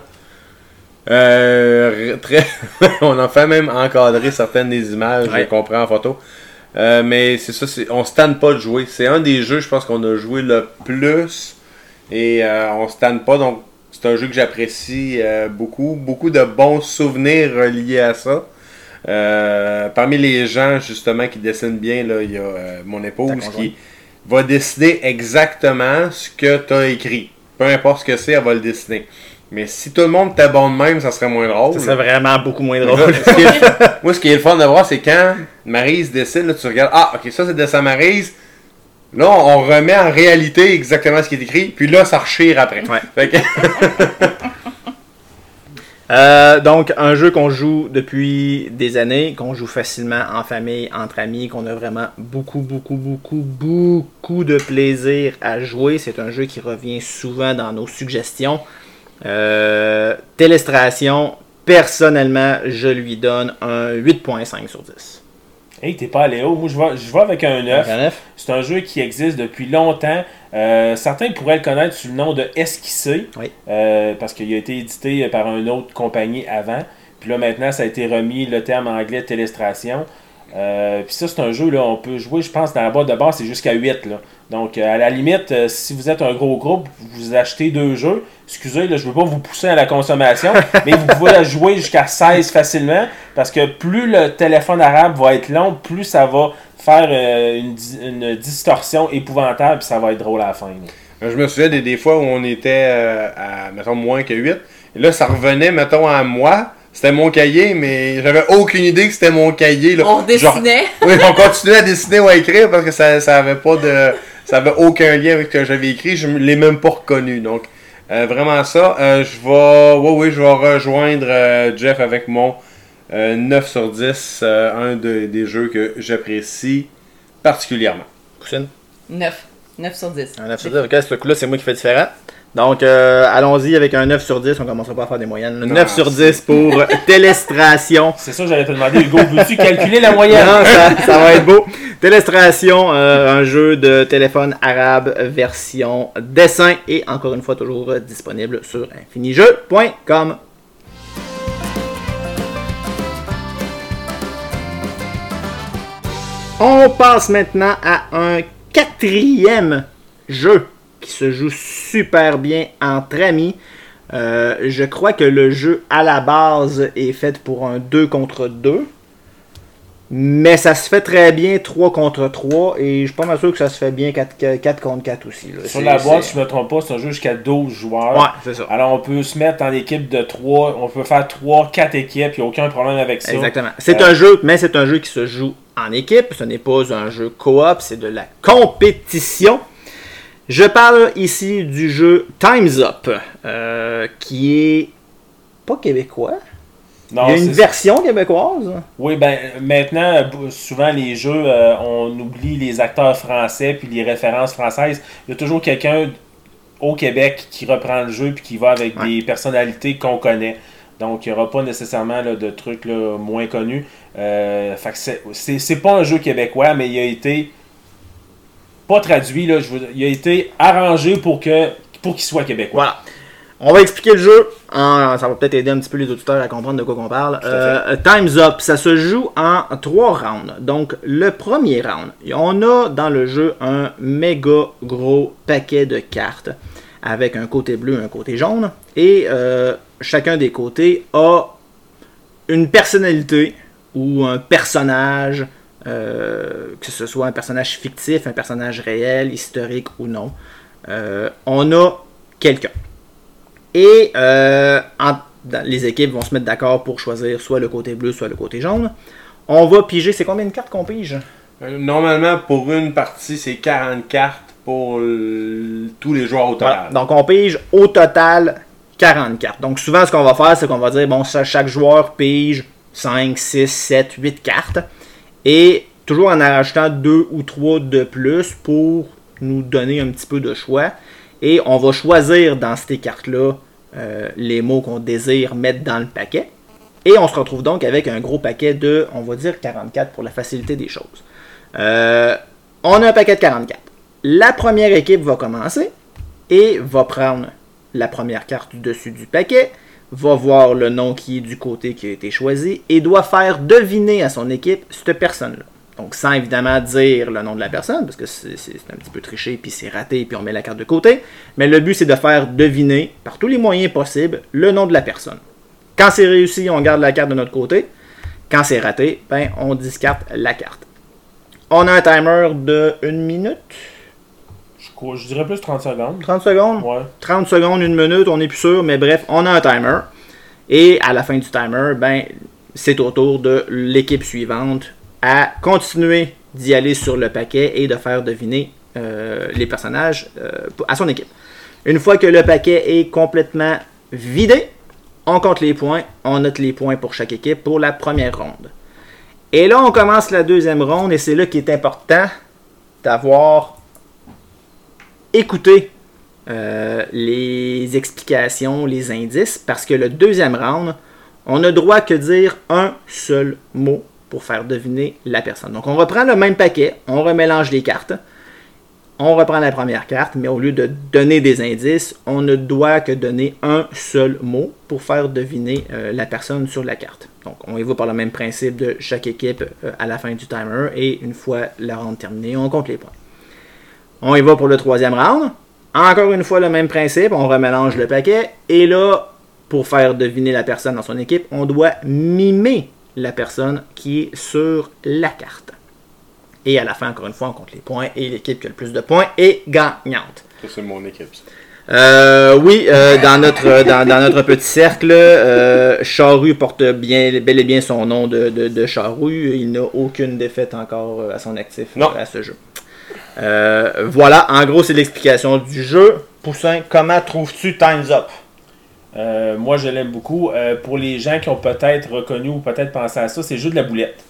Euh, très... on en fait même encadrer certaines des images Ouais. qu'on prend en photo. Euh, mais c'est ça, c'est- on se tente pas de jouer. C'est un des jeux, je pense, qu'on a joué le plus. Et euh, on se tente pas. Donc, c'est un jeu que j'apprécie euh, beaucoup. Beaucoup de bons souvenirs reliés à ça. Euh, parmi les gens justement qui dessinent bien, là, il y a euh, mon épouse qui va dessiner exactement ce que tu as écrit. Peu importe ce que c'est, elle va le dessiner. Mais si tout le monde était bon de même, ça serait moins drôle. Ça serait vraiment beaucoup moins drôle. Moi, ce qui est le fun de voir, c'est quand Maryse dessine, là, tu regardes, ah, ok, ça c'est de sa Maryse. Là, on remet en réalité exactement ce qui est écrit, puis là, ça rechire après. Ouais. Fait que- Euh, donc, un jeu qu'on joue depuis des années, qu'on joue facilement en famille, entre amis, qu'on a vraiment beaucoup, beaucoup, beaucoup, beaucoup de plaisir à jouer. C'est un jeu qui revient souvent dans nos suggestions. Euh, Télestration, personnellement, je lui donne un 8.5 sur 10. Hey, t'es pas allé haut. Moi, je vais, je vais avec un 9. Un neuf? C'est un jeu qui existe depuis longtemps. Euh, certains pourraient le connaître sous le nom de Esquissé, Oui. euh, parce qu'il a été édité par une autre compagnie avant. Puis là, maintenant, ça a été remis le terme anglais Télestration. Euh, puis ça, c'est un jeu, là, on peut jouer, je pense, dans la boîte de base, c'est jusqu'à 8. Là. Donc, euh, à la limite, euh, si vous êtes un gros groupe, vous achetez deux jeux. Excusez, là, je ne veux pas vous pousser à la consommation, mais vous pouvez la jouer jusqu'à 16 facilement, parce que plus le téléphone arabe va être long, plus ça va faire une, di- une distorsion épouvantable, puis ça va être drôle à la fin. là. Je me souviens des, des fois où on était à, mettons, moins que 8. Et là, ça revenait, mettons, à moi. C'était mon cahier, mais j'avais aucune idée que c'était mon cahier. Là. On Genre- dessinait. oui, on continuait à dessiner ou à écrire parce que ça, ça avait pas de. Ça avait aucun lien avec ce que j'avais écrit. Je ne l'ai même pas reconnu. Donc, euh, vraiment ça. Euh, je vais. Oui, oui, je vais rejoindre euh, Jeff avec mon euh, 9 sur 10. euh, un de- des jeux que j'apprécie particulièrement. Poussine? 9. 9 sur 10. Un 9 sur 10. Ok, ce coup-là, c'est moi qui fais différent. Donc, euh, allons-y avec un 9 sur 10. On commencera pas à faire des moyennes. Un 9 sur 10 pour Télestration. C'est ça que j'allais te demander, Hugo. Veux-tu calculer la moyenne? Non, ça, ça va être beau. Télestration, euh, un jeu de téléphone arabe version dessin et encore une fois toujours disponible sur infinijeu.com. On passe maintenant à un quatrième jeu qui se joue super bien entre amis. Euh, je crois que le jeu à la base est fait pour un 2 contre 2. Mais ça se fait très bien 3 contre 3 et je suis pas mal sûr que ça se fait bien 4, 4 contre 4 aussi. là. Sur la boîte, si je me trompe pas, c'est un jeu jusqu'à 12 joueurs. Ouais, c'est ça. Alors, on peut se mettre en équipe de 3. On peut faire 3, 4 équipes. Il n'y a aucun problème avec ça. Exactement. C'est Euh, un jeu, mais c'est un jeu qui se joue en équipe. Ce n'est pas un jeu coop, c'est de la compétition. Je parle ici du jeu Time's Up, euh, qui est pas québécois. Non, Il y a une version québécoise. Oui, ben maintenant, souvent les jeux, euh, on oublie les acteurs français puis les références françaises. Il y a toujours quelqu'un au Québec qui reprend le jeu puis qui va avec Ouais. des personnalités qu'on connaît. Donc, il n'y aura pas nécessairement là, de trucs là, moins connus. Euh, c'est pas un jeu québécois, mais il a été pas traduit. Là, je veux- il a été arrangé pour que pour qu'il soit québécois. Voilà. On va expliquer le jeu. en- ça va peut-être aider un petit peu les auditeurs à comprendre de quoi on parle. Euh, Time's Up, ça se joue en trois rounds. Donc, le premier round, on a dans le jeu un méga gros paquet de cartes avec un côté bleu et un côté jaune. Et euh, chacun des côtés a une personnalité ou un personnage, euh, que ce soit un personnage fictif, un personnage réel, historique ou non. Euh, on a quelqu'un. Et euh, en- les équipes vont se mettre d'accord pour choisir soit le côté bleu, soit le côté jaune. On va piger. C'est combien de cartes qu'on pige? Normalement, pour une partie, c'est 40 cartes pour tous les joueurs au total. Voilà. Donc on pige au total 40 cartes. Donc souvent ce qu'on va faire, c'est qu'on va dire, bon, ça, chaque joueur pige 5, 6, 7, 8 cartes. Et toujours en rajoutant 2 ou 3 de plus pour nous donner un petit peu de choix. Et on va choisir dans ces cartes-là euh, les mots qu'on désire mettre dans le paquet. Et on se retrouve donc avec un gros paquet de, on va dire 44 pour la facilité des choses. Euh, on a un paquet de 44. La première équipe va commencer et va prendre la première carte du dessus du paquet, va voir le nom qui est du côté qui a été choisi et doit faire deviner à son équipe cette personne-là. Donc sans évidemment dire le nom de la personne, parce que c'est un petit peu triché, puis c'est raté, puis on met la carte de côté. Mais le but c'est de faire deviner, par tous les moyens possibles, le nom de la personne. Quand c'est réussi, on garde la carte de notre côté. Quand c'est raté, ben, on discarte la carte. On a un timer de 1 minute, Je, dirais plus 30 secondes. 30 secondes? Ouais. 30 secondes, une minute, on n'est plus sûr, mais bref, on a un timer. Et à la fin du timer, ben, c'est au tour de l'équipe suivante à continuer d'y aller sur le paquet et de faire deviner euh, les personnages euh, à son équipe. Une fois que le paquet est complètement vidé, on compte les points, on note les points pour chaque équipe pour la première ronde. Et là, on commence la deuxième ronde et c'est là qu'il est important d'avoir écouté euh, les explications, les indices, parce que le deuxième round, on a droit que dire un seul mot pour faire deviner la personne. Donc on reprend le même paquet, on remélange les cartes, on reprend la première carte, mais au lieu de donner des indices, on ne doit que donner un seul mot pour faire deviner euh, la personne sur la carte. Donc on y par le même principe de chaque équipe euh, à la fin du timer, et une fois la ronde terminée, on compte les points. On y va pour le troisième round. Encore une fois, le même principe, on remélange le paquet. Et là, pour faire deviner la personne dans son équipe, on doit mimer la personne qui est sur la carte. Et à la fin, encore une fois, on compte les points. Et l'équipe qui a le plus de points est gagnante. Ça, c'est mon équipe. ça. Euh, oui, euh, dans, notre, dans, dans notre petit cercle, euh, Charru porte bien, bel et bien son nom de, de, de Charru. Il n'a aucune défaite encore euh, à son actif Non. à ce jeu. Euh, voilà, en gros, c'est l'explication du jeu. Poussin, comment trouves-tu Time's Up? Euh, moi, je l'aime beaucoup. Euh, pour les gens qui ont peut-être reconnu ou peut-être pensé à ça, c'est le jeu de la boulette.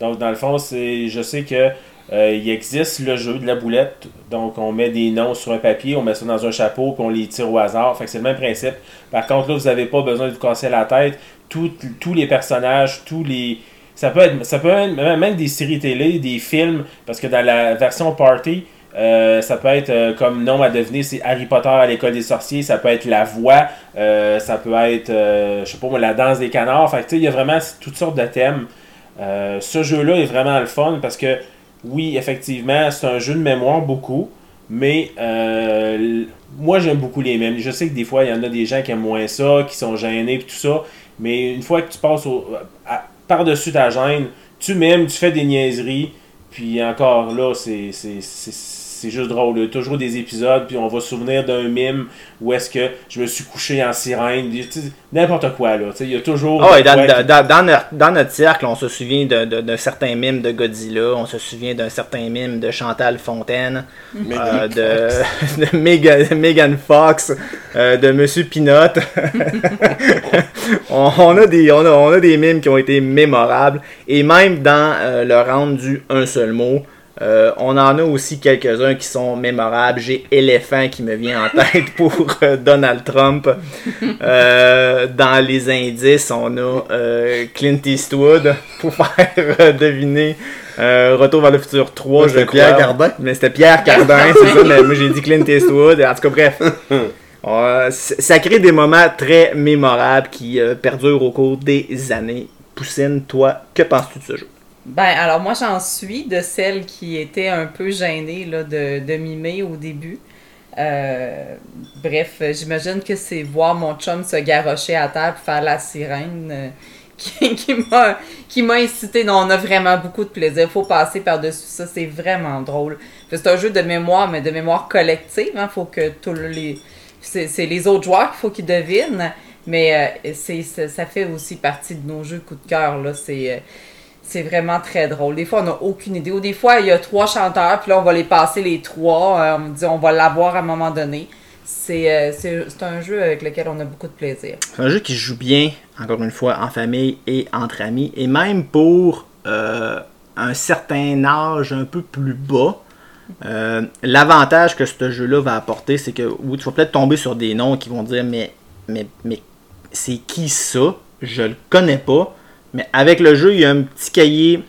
Donc, dans le fond, c'est, je sais que il existe le jeu de la boulette. Donc, on met des noms sur un papier, on met ça dans un chapeau, puis on les tire au hasard. Fait c'est le même principe. Par contre, là, vous n'avez pas besoin de vous casser la tête. Tous les personnages, tous les. Ça peut être, ça peut être même des séries télé, des films, parce que dans la version party, euh, ça peut être euh, comme nom à devenir, c'est Harry Potter à l'école des sorciers, ça peut être la voix, euh, ça peut être, je sais pas moi, la danse des canards. Fait que, tu sais, il y a vraiment toutes sortes de thèmes. Ce jeu-là est vraiment le fun parce que, oui, effectivement, c'est un jeu de mémoire beaucoup, mais moi j'aime beaucoup les mêmes. Je sais que des fois, il y en a des gens qui aiment moins ça, qui sont gênés et tout ça, mais une fois que tu passes au- par-dessus ta gêne, tu m'aimes, tu fais des niaiseries, puis encore là, c'est c'est- juste drôle. Il y a toujours des épisodes, puis on va se souvenir d'un mime où est-ce que je me suis couché en sirène, n'importe quoi là. Il y a toujours. De dans, dans- qui- dans- dans notre, dans notre cercle, on se souvient d'un certain mime de Godzilla, on se souvient d'un certain mime de Chantal Fontaine, euh, de, de Megan, Megan Fox, euh, de Monsieur Pinot. on, on a des, on, a, on a des mimes qui ont été mémorables. Et même dans euh, le round du un seul mot, Euh, on en a aussi quelques-uns qui sont mémorables. J'ai Éléphant qui me vient en tête pour euh, Donald Trump. Euh, dans les indices, on a euh, Clint Eastwood pour faire euh, deviner euh, Retour vers le futur 3. Moi, je c'était crois. Pierre Cardin. Mais c'était Pierre Cardin, c'est ça, mais moi j'ai dit Clint Eastwood. En tout cas, bref. Euh, ça crée des moments très mémorables qui euh, perdurent au cours des années. Poussine, toi, que penses-tu de ce jeu? Ben, alors moi, j'en suis de celle qui était un peu gênée là, de, de mimer au début. Euh, bref, euh, j'imagine que c'est voir mon chum se garrocher à terre pour faire la sirène euh, qui, qui m'a incité. Non, on a vraiment beaucoup de plaisir. faut passer par-dessus ça. C'est vraiment drôle. C'est un jeu de mémoire, mais de mémoire collective. Il faut que tous les... C'est les autres joueurs qu'il faut qu'ils devinent. Mais euh, c'est ça, ça fait aussi partie de nos jeux coup de cœur. là. C'est... c'est vraiment très drôle. Des fois, on n'a aucune idée. Ou des fois, il y a trois chanteurs, puis là, on va les passer les trois. Euh, on dit, on va l'avoir à un moment donné. C'est euh, c'est- c'est un jeu avec lequel on a beaucoup de plaisir. C'est un jeu qui joue bien, encore une fois, en famille et entre amis. Et même pour euh, un certain âge un peu plus bas, l'avantage que ce jeu-là va apporter, c'est que oui, tu vas peut-être tomber sur des noms qui vont dire Mais, mais, mais c'est qui ça? Je le connais pas. Mais avec le jeu, il y a un petit cahier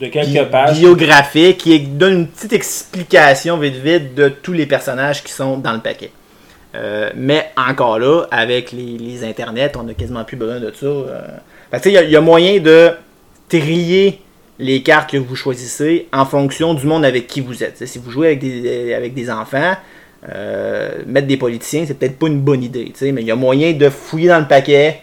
De quelques pages. biographique qui donne une petite explication vite vite de tous les personnages qui sont dans le paquet. Euh, mais encore là, avec les, les internets, on a quasiment plus besoin de ça. euh. Il y a- il y, a moyen de trier les cartes que vous choisissez en fonction du monde avec qui vous êtes. Si vous jouez avec des, avec des enfants, euh, mettre des politiciens, c'est peut-être pas une bonne idée. Mais il y a moyen de fouiller dans le paquet.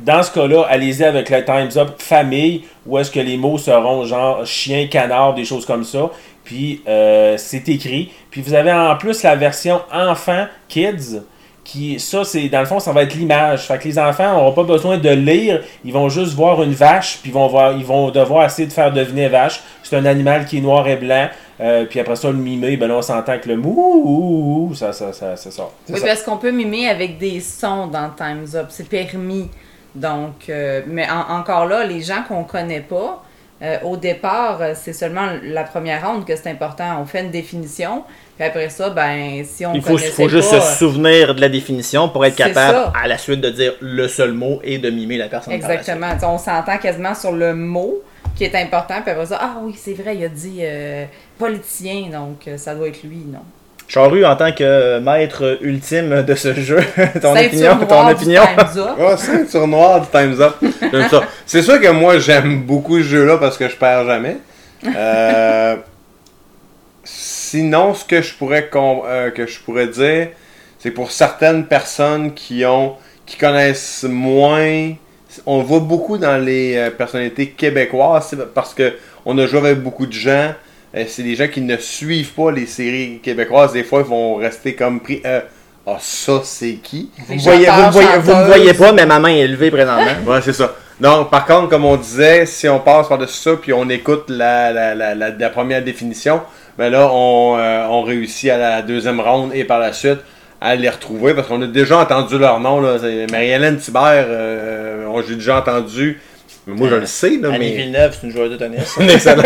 Dans ce cas-là, allez-y avec le Time's Up famille, où est-ce que les mots seront genre chien, canard, des choses comme ça. Puis euh, c'est écrit. Puis vous avez en plus la version enfant, kids, qui, ça, c'est dans le fond, ça va être l'image. Fait que les enfants n'auront pas besoin de lire, ils vont juste voir une vache, puis ils vont, voir, ils vont devoir essayer de faire deviner vache. C'est un animal qui est noir et blanc. Euh, puis après ça, le mimer, ben là, on s'entend que le mou, ouh, ouh, ça, ça, ça, ça sort. Oui, ça. parce qu'on peut mimer avec des sons dans Time's Up. C'est permis. Donc, euh, mais en- encore là, les gens qu'on connaît pas, euh, au départ, c'est seulement la première ronde que c'est important. On fait une définition, puis après ça, ben, si on Il faut, faut juste pas, se souvenir de la définition pour être capable, ça. à la suite, de dire le seul mot et de mimer la personne. la. Exactement. On s'entend quasiment sur le mot qui est important, puis après ça, ah oui, c'est vrai, il a dit euh, politicien, donc euh, ça doit être lui, non? Charu, en tant que maître ultime de ce jeu, ton Ceinture opinion, ton noire du opinion. Time's Up. Ah, ceinture noire du Time's Up. J'aime ça. C'est sûr que moi, j'aime beaucoup ce jeu-là parce que je perds jamais. Euh, sinon, ce que je pourrais, con- euh, que je pourrais dire, c'est pour certaines personnes qui ont qui connaissent moins. On voit beaucoup dans les euh, personnalités québécoises c'est parce que on a joué avec beaucoup de gens. Euh, c'est des gens qui ne suivent pas les séries québécoises. Des fois, ils vont rester comme pris. euh, ah, ça, c'est qui Vous ne voyez, vous, me voyez, vous me voyez pas, mais ma main est levée présentement. Ouais, c'est ça. Donc, par contre, comme on disait, si on passe par-dessus ça, puis on écoute la, la, la, la- la première définition, ben là, on, euh, on réussit à la deuxième ronde et par la suite à les retrouver, parce qu'on a déjà entendu leur nom. Marie-Hélène Thibert, euh, on- j'ai déjà entendu. Mais moi, je le sais, là, Annie mais... Villeneuve, c'est une joueuse de tennis. Une excellente-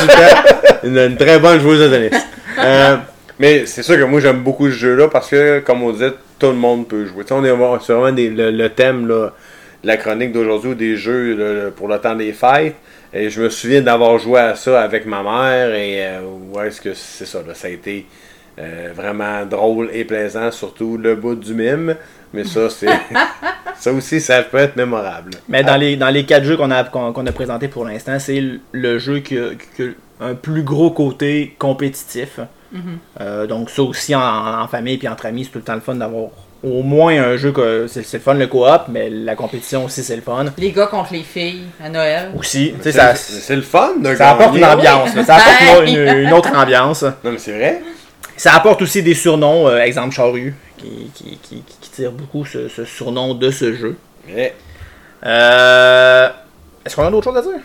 super. Une, une très bonne joueuse de tennis. Euh, mais c'est sûr que moi j'aime beaucoup ce jeu-là parce que, comme on disait, tout le monde peut jouer. On est c'est vraiment des- le, le thème là, de la chronique d'aujourd'hui ou des jeux là, pour le temps des fêtes. Et je me souviens d'avoir joué à ça avec ma mère et euh, ouais, est-ce que c'est ça, là, ça a été euh, vraiment drôle et plaisant, surtout le bout du mime. Mais ça, c'est. ça aussi, ça peut être mémorable. Mais dans les, dans les quatre jeux qu'on a, qu'on, qu'on a présentés pour l'instant, c'est le, jeu qui a, qui a un plus gros côté compétitif. Euh, donc ça aussi en, en famille puis entre amis, c'est tout le temps le fun d'avoir au moins un jeu que c'est, c'est le fun le coop, mais la compétition aussi c'est le fun. Les gars contre les filles à Noël. Aussi, tu sais, C'est ça, c'est le fun de ça apporte une ambiance, ça apporte une, une autre ambiance. Non, mais c'est vrai. Ça apporte aussi des surnoms, euh, exemple Charru, qui, qui, qui, qui tire beaucoup ce, ce surnom de ce jeu. Euh, Est-ce qu'on a d'autres choses à dire?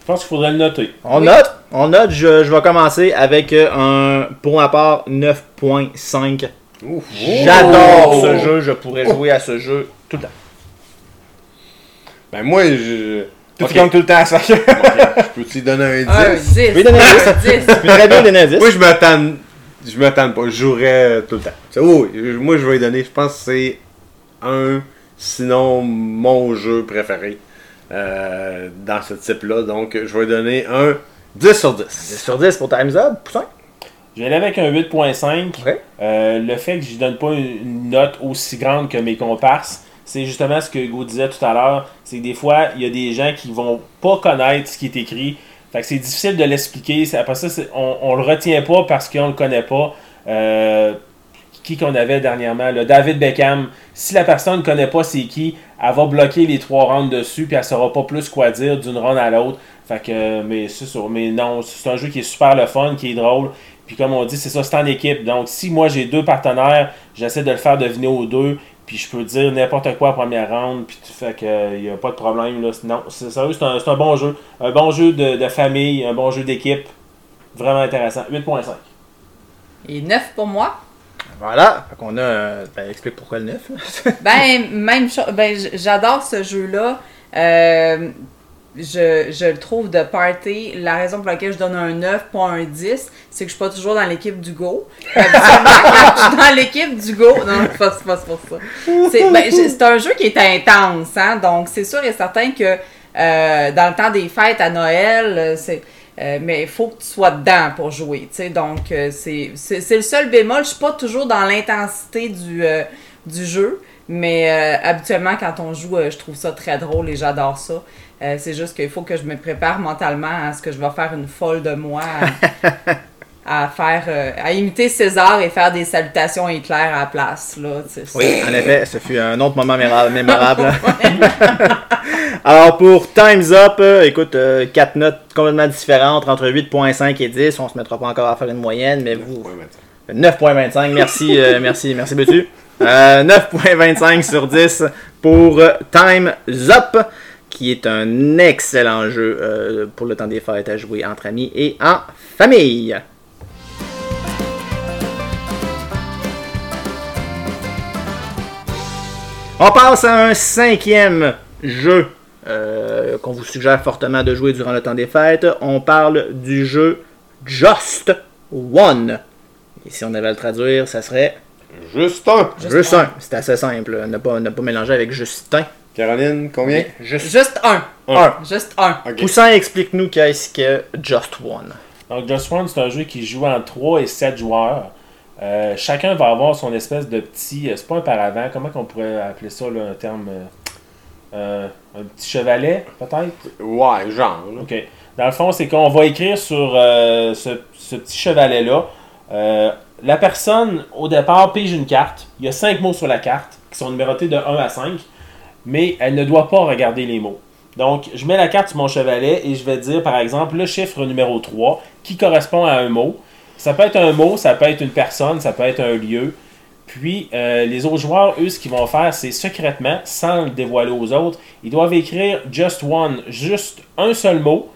Je pense qu'il faudrait le noter. On Oui. note, on note, je, je vais commencer avec euh, un, pour ma part, 9.5. Ouf. J'adore Oh. ce jeu, je pourrais jouer à ce jeu tout le temps. Ben moi, je, Tout Ok. comme tout le temps, ça fait que- Je peux-tu lui donner un 10? Un 10. Oui, donner un Un 10. 10. Tu peux très bien donner un 10. Moi, je m'attends. Je m'attends pas. Je jouerais tout le temps. Moi, je vais lui donner. Je pense que c'est un, sinon mon jeu préféré euh, dans ce type-là. Donc, je vais lui donner un 10 sur 10. 10 sur 10 pour Time's Up, poussin? Je vais aller avec un 8.5. Ouais. Euh, le fait que je ne donne pas une note aussi grande que mes comparses, c'est justement ce que Hugo disait tout à l'heure. C'est que des fois, il y a des gens qui vont pas connaître ce qui est écrit. Fait que c'est difficile de l'expliquer. Après ça, on, on le retient pas parce qu'on le connaît pas. Euh, qui qu'on avait dernièrement, là, David Beckham. Si la personne ne connaît pas c'est qui, elle va bloquer les trois rounds dessus, puis elle saura pas plus quoi dire d'une round à l'autre. Fait que, mais c'est mais non, c'est un jeu qui est super le fun, qui est drôle. Puis comme on dit, c'est ça, c'est en équipe. Donc si moi j'ai deux partenaires, j'essaie de le faire deviner aux deux, puis je peux dire n'importe quoi à première round, puis tu fais que il y a pas de problème là. Non, c'est sérieux, c'est un, c'est un bon jeu, un bon jeu de, de famille, un bon jeu d'équipe, vraiment intéressant. 8.5. Et 9 pour moi. Voilà. Fait qu'on a. euh, Ben, explique pourquoi le 9. Ben, même chose. Ben, j'adore ce jeu-là. Euh, je, je le trouve de party. La raison pour laquelle je donne un 9, pas un 10, c'est que je suis pas toujours dans l'équipe du Go. Habituellement, je suis dans l'équipe du Go. Non, c'est pas, pas, pas ça. C'est ben, c'est un jeu qui est intense, hein. Donc, c'est sûr et certain que euh, dans le temps des fêtes à Noël, euh, c'est. euh, mais il faut que tu sois dedans pour jouer, tu sais. Donc, euh, c'est le seul bémol. Je suis pas toujours dans l'intensité du, du jeu, mais habituellement, quand on joue, je trouve ça très drôle et j'adore ça. Euh, c'est juste qu'il faut que je me prépare mentalement à ce que je vais faire une folle de moi à, à faire, euh, à imiter César et faire des salutations à Hitler à la place, là. Oui, en effet, ce fut un autre moment mémorable. Alors pour Time's Up, euh, écoute, 4 notes complètement différentes entre 8.5 et 10. On se mettra pas encore à faire une moyenne, mais vous. 9.25, merci, euh, merci, merci Betu. Euh, 9.25 sur 10 pour Time's Up, qui est un excellent jeu euh, pour le temps des fêtes à jouer entre amis et en famille. On passe à un cinquième jeu euh, qu'on vous suggère fortement de jouer durant le temps des fêtes. On parle du jeu Just One. Et si on avait à le traduire, ça serait Juste un. Juste, un. C'est assez simple. Ne pas, ne pas mélanger avec Justin. Caroline, combien? Juste Juste un. un. Juste un. Poussin, explique-nous qu'est-ce que Just One? Donc Just One, c'est un jeu qui joue en 3 et 7 joueurs. Euh, chacun va avoir son espèce de petit. euh, C'est pas un paravent, comment qu'on pourrait appeler ça, là, un terme. euh, un petit chevalet, peut-être? Ouais, genre. là. OK. Dans le fond, c'est qu'on va écrire sur euh, ce, ce petit chevalet-là. euh, la personne, au départ, pige une carte. Il y a 5 mots sur la carte qui sont numérotés de 1 à 5, mais elle ne doit pas regarder les mots. Donc, je mets la carte sur mon chevalet et je vais dire, par exemple, le chiffre numéro 3 qui correspond à un mot. Ça peut être un mot, ça peut être une personne, ça peut être un lieu. Puis, euh, les autres joueurs, eux, ce qu'ils vont faire, c'est secrètement, sans le dévoiler aux autres, ils doivent écrire just one, juste un seul mot,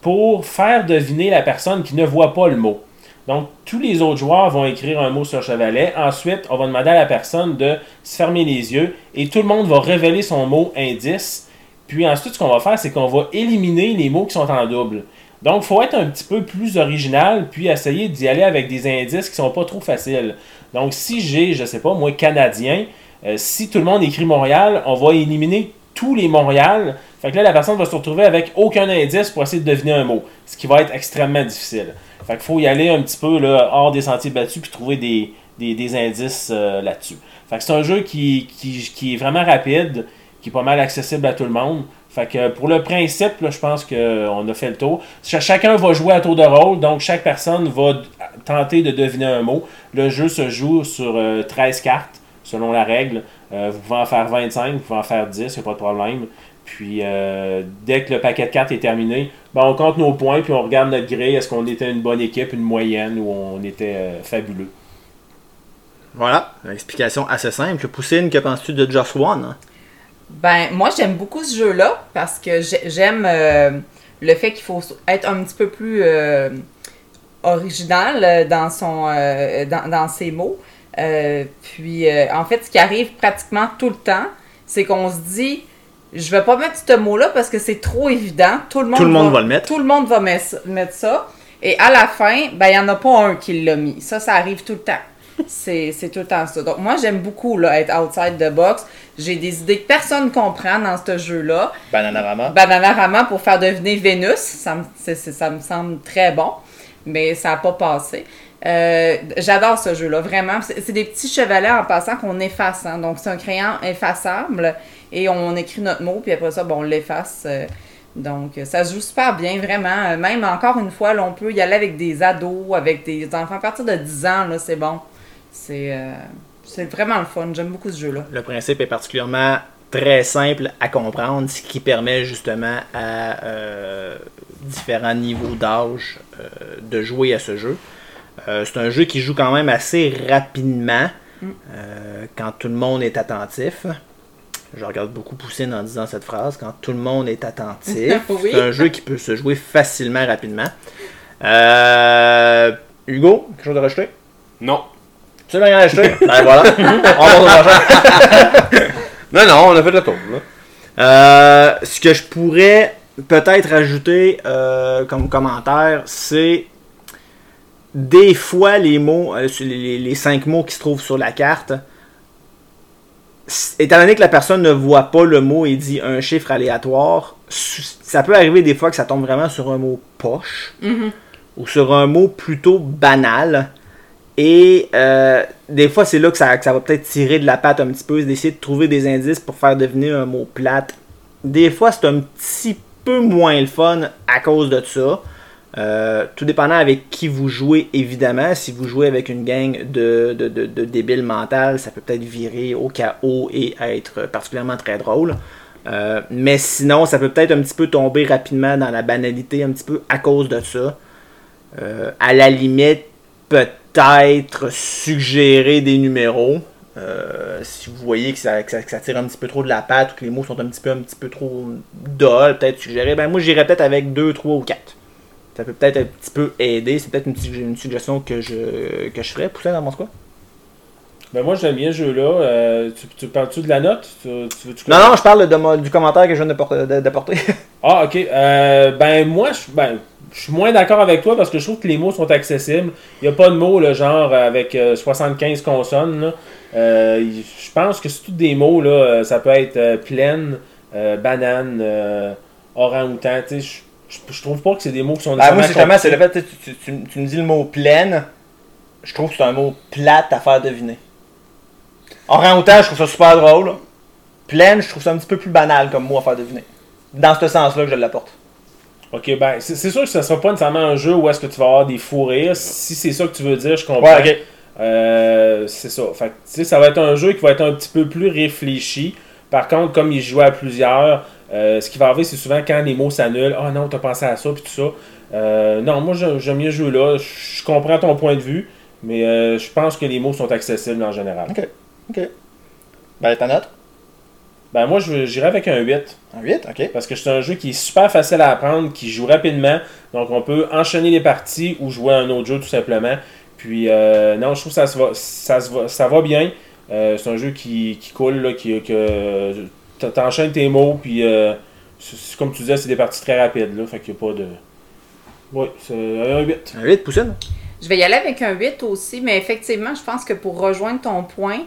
pour faire deviner la personne qui ne voit pas le mot. Donc, tous les autres joueurs vont écrire un mot sur le chevalet. Ensuite, on va demander à la personne de se fermer les yeux et tout le monde va révéler son mot indice. Puis ensuite, ce qu'on va faire, c'est qu'on va éliminer les mots qui sont en double. Donc, il faut être un petit peu plus original, puis essayer d'y aller avec des indices qui sont pas trop faciles. Donc, si j'ai, je sais pas, moi, Canadien, euh, si tout le monde écrit Montréal, on va éliminer tous les Montréal. Fait que là, la personne va se retrouver avec aucun indice pour essayer de deviner un mot, ce qui va être extrêmement difficile. Fait qu'il faut y aller un petit peu là, hors des sentiers battus puis trouver des, des, des indices euh, là-dessus. Fait que c'est un jeu qui, qui, qui est vraiment rapide, qui est pas mal accessible à tout le monde. Fait que pour le principe, là, je pense qu'on a fait le tour. Ch- chacun va jouer à tour de rôle, donc chaque personne va tenter de deviner un mot. Le jeu se joue sur euh, 13 cartes, selon la règle. Euh, vous pouvez en faire 25, vous pouvez en faire 10, il n'y a pas de problème. Puis euh, dès que le paquet de cartes est terminé, ben, on compte nos points, puis on regarde notre grille. Est-ce qu'on était une bonne équipe, une moyenne, ou on était euh, fabuleux? Voilà, une explication assez simple. Poussine, que penses-tu de Just One? Hein? Ben, moi, j'aime beaucoup ce jeu-là parce que j'ai- j'aime euh, le fait qu'il faut être un petit peu plus euh, original dans, son, euh, dans, dans ses mots. Euh, puis, euh, en fait, ce qui arrive pratiquement tout le temps, c'est qu'on se dit je vais pas mettre ce mot-là parce que c'est trop évident. Tout le monde, Tout le monde va le mettre. Tout le monde va mettre ça. Et à la fin, ben, il n'y en a pas un qui l'a mis. Ça, ça arrive tout le temps. C'est c'est tout le temps ça. Donc, moi, j'aime beaucoup là, être outside the box. J'ai des idées que personne comprend dans ce jeu-là. Bananarama. Bananarama pour faire deviner Vénus, ça me, c'est- c'est- ça me semble très bon, mais ça n'a pas passé. Euh, J'adore ce jeu-là, vraiment. C'est c'est des petits chevalets en passant qu'on efface. hein. Donc, c'est un crayon effaçable et on écrit notre mot, puis après ça, bon, on l'efface. euh, donc, euh, ça se joue super bien, vraiment. Euh, Même encore une fois, là, on peut y aller avec des ados, avec des enfants à partir de 10 ans, là, c'est bon. C'est euh, c'est vraiment le fun. J'aime beaucoup ce jeu-là. Le principe est particulièrement très simple à comprendre, ce qui permet justement à euh, différents niveaux d'âge euh, de jouer à ce jeu. Euh, c'est un jeu qui joue quand même assez rapidement euh, quand tout le monde est attentif. Je regarde beaucoup Poussine en disant cette phrase, quand tout le monde est attentif. Oui. C'est un jeu qui peut se jouer facilement, rapidement. Euh, Hugo, quelque chose à rajouter? Non. Tu n'as rien à rajouter? ben voilà. On va prochain. Non, non, on a fait le tour. Là. Euh, ce que je pourrais peut-être ajouter euh, comme commentaire, c'est des fois les mots, euh, les, cinq mots qui se trouvent sur la carte, étant donné que la personne ne voit pas le mot et dit un chiffre aléatoire, ça peut arriver des fois que ça tombe vraiment sur un mot poche ou sur un mot plutôt banal. Et euh, des fois, c'est là que ça, que ça va peut-être tirer de la patte un petit peu, c'est d'essayer de trouver des indices pour faire deviner un mot plate. Des fois, c'est un petit peu moins le fun à cause de ça. Euh, tout dépendant avec qui vous jouez, évidemment. Si vous jouez avec une gang de, de, de, débiles mentales, ça peut peut-être virer au chaos et être particulièrement très drôle. Euh, mais sinon, ça peut peut-être un petit peu tomber rapidement dans la banalité, un petit peu à cause de ça. Euh, à la limite, peut-être suggérer des numéros. Si vous voyez que ça, que ça- que ça tire un petit peu trop de la patte ou que les mots sont un petit peu, un petit peu trop dol, peut-être suggérer. Ben moi j'irais peut-être avec 2, 3 ou 4. Ça peut peut-être un petit peu aider. C'est peut-être une, suggestion que je, que je ferais. Poussin, dans mon quoi? Ben moi j'aime bien ce jeu-là. Euh, tu, tu parles-tu de la note? Tu, tu veux-tu Non, non, je parle de du commentaire que je viens d'apporter-. Ah, ok. Euh, ben, moi, je ben, je suis moins d'accord avec toi parce que je trouve que les mots sont accessibles. Il n'y a pas de mots, là, genre, avec euh, 75 consonnes. là. Euh, y- je pense que c'est tous des mots, là. Ça peut être euh, banane, orang-outan. Tu sais, je- je je trouve pas que c'est des mots qui sont Ben, moi, c'est justement, c'est le fait, tu, tu, tu- tu me dis le mot pleine. Je trouve que c'est un mot plate à faire deviner. Orang-outan, je trouve ça super drôle. Pleine, je trouve ça un petit peu plus banal comme mot à faire deviner. Dans ce sens-là que je l'apporte. Ok, ben, c'est sûr que ce sera pas nécessairement un jeu où est-ce que tu vas avoir des fous rires. Si c'est ça que tu veux dire, je comprends. Ouais. Euh, c'est ça. Fait que, tu sais, ça va être un jeu qui va être un petit peu plus réfléchi. Par contre, comme il joue à plusieurs, euh, ce qui va arriver, c'est souvent quand les mots s'annulent. Ah non, t'as pensé à ça, puis tout ça. Euh, non, moi, j'aime mieux jouer là. Je comprends ton point de vue, mais euh, je pense que les mots sont accessibles en général. Ok. Ok. Ben, ta note Ben, moi, j'irais avec un 8. Un 8, ok. Parce que c'est un jeu qui est super facile à apprendre, qui joue rapidement. Donc on peut enchaîner les parties ou jouer à un autre jeu tout simplement. Puis euh, non, je trouve que ça, se va, ça, se va, ça va bien. C'est un jeu qui, qui coule, là, qui, que t'enchaînes tes mots, puis euh, comme tu disais, c'est des parties très rapides. Là, fait qu'il n'y a pas de. Oui, c'est un 8. Un 8, Poussine? Je vais y aller avec un 8 aussi, mais effectivement, je pense que pour rejoindre ton point,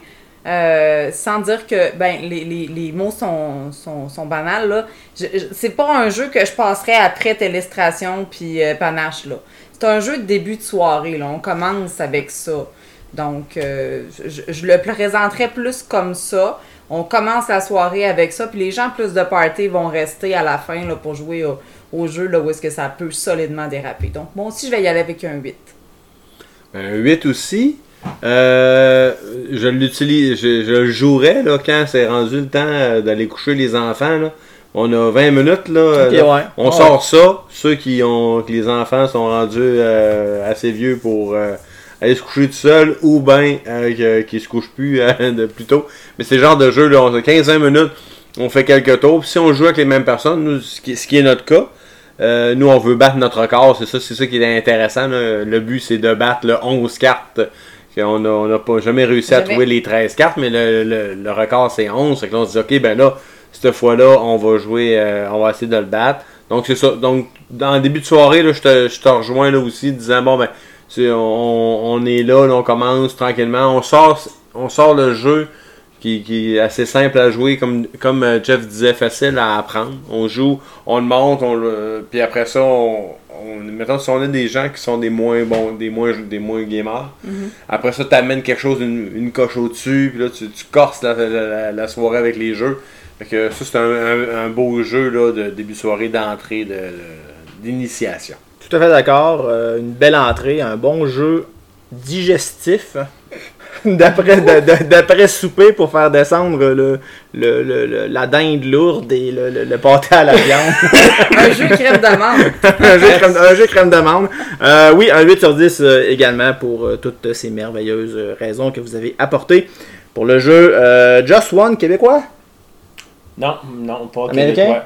euh, sans dire que ben, les, les- les mots sont, sont, sont banals, là, je- je- c'est pas un jeu que je passerais après Télestration puis euh, Panache. là. C'est un jeu de début de soirée. Là. On commence avec ça. Donc, euh, je, je le présenterais plus comme ça. On commence la soirée avec ça, puis les gens plus de party vont rester à la fin là, pour jouer au, au jeu là, où est-ce que ça peut solidement déraper. Donc, moi aussi, je vais y aller avec un 8. Un 8 aussi. Euh, je l'utilise, je, je le jouerais là, quand c'est rendu le temps euh, d'aller coucher les enfants. Là. On a 20 minutes. Là, Ok, là. ouais. On Ouais. sort ça. Ceux qui ont que les enfants sont rendus euh, assez vieux pour euh, aller se coucher tout seul ou bien euh, qu'ils se couchent plus euh, de plus tôt. Mais c'est le genre de jeu, là, on a 15-20 minutes, on fait quelques tours. Puis si on joue avec les mêmes personnes, nous, ce, qui, ce qui est notre cas, euh, nous on veut battre notre record, c'est ça, c'est ça qui est intéressant. là. Le but c'est de battre le 11 cartes. On n'a on a pas jamais réussi à Jamais. trouver les 13 cartes, mais le, le- le record c'est 11. Fait que là, on se dit, ok, ben là, cette fois-là, on va jouer, euh, on va essayer de le battre. Donc c'est ça. Donc dans le début de soirée, là, je, te, je te rejoins là aussi, disant bon ben, on, on est là, là, on commence tranquillement, on sort, on sort le jeu qui, qui est assez simple à jouer, comme, comme euh, Jeff disait, facile à apprendre. On joue, on le monte, on le, puis après ça, on, on, mettons, si on a des gens qui sont des moins bons, des moins, des moins gamers, après ça, tu amènes quelque chose, une, une coche au-dessus, puis là, tu, tu corses la, la- soirée avec les jeux. Fait que ça, c'est un, un- un beau jeu là, de début de soirée, d'entrée, de- de- d'initiation. Tout à fait d'accord. Euh, une belle entrée, un bon jeu digestif. D'après, de- de- d'après souper pour faire descendre le, le- le- le- la dinde lourde et le, le- le pâté à la viande. Un jeu crème d'amande. un, jeu crème, un jeu crème d'amande. Euh, oui, un 8 sur 10 euh, également pour euh, toutes ces merveilleuses raisons que vous avez apportées pour le jeu euh, Just One québécois? Non, non, pas Américain? québécois.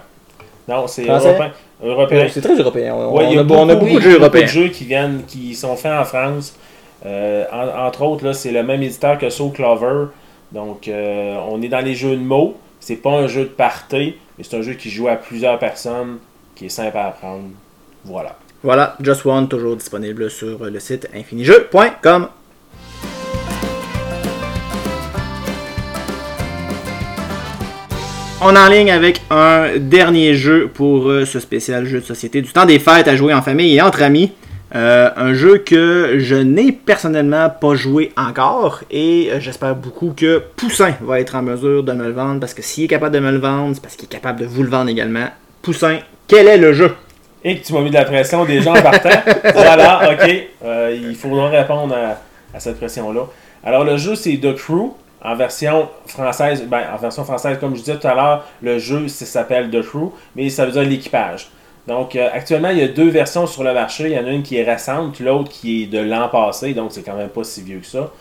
Non, c'est Français? européen. Européen. C'est très européen. On, Ouais, on a a, on a beaucoup, beaucoup de jeux européens. jeux qui viennent, qui sont faits en France. Euh, en- entre autres, c'est le même éditeur que Soul Clover. Donc, euh, on est dans les jeux de mots. C'est pas un jeu de party, mais c'est un jeu qui joue à plusieurs personnes, qui est simple à apprendre. Voilà. Voilà, Just One, toujours disponible sur le site infinijeux.com. On est en ligne avec un dernier jeu pour euh, ce spécial jeu de société du temps des fêtes à jouer en famille et entre amis. Euh, un jeu que je n'ai personnellement pas joué encore et euh, j'espère beaucoup que Poussin va être en mesure de me le vendre parce que s'il est capable de me le vendre, c'est parce qu'il est capable de vous le vendre également. Poussin, quel est le jeu? Et que tu m'as mis de la pression déjà en partant. voilà, ok. Euh, il faudra répondre à, à cette pression-là. Alors, le jeu, c'est The Crew. En version française, ben, en version française, comme je disais tout à l'heure, le jeu s'appelle The Crew, mais ça veut dire l'équipage. Donc, euh, actuellement, il y a deux versions sur le marché. Il y en a une qui est récente, l'autre qui est de l'an passé, donc c'est quand même pas si vieux que ça.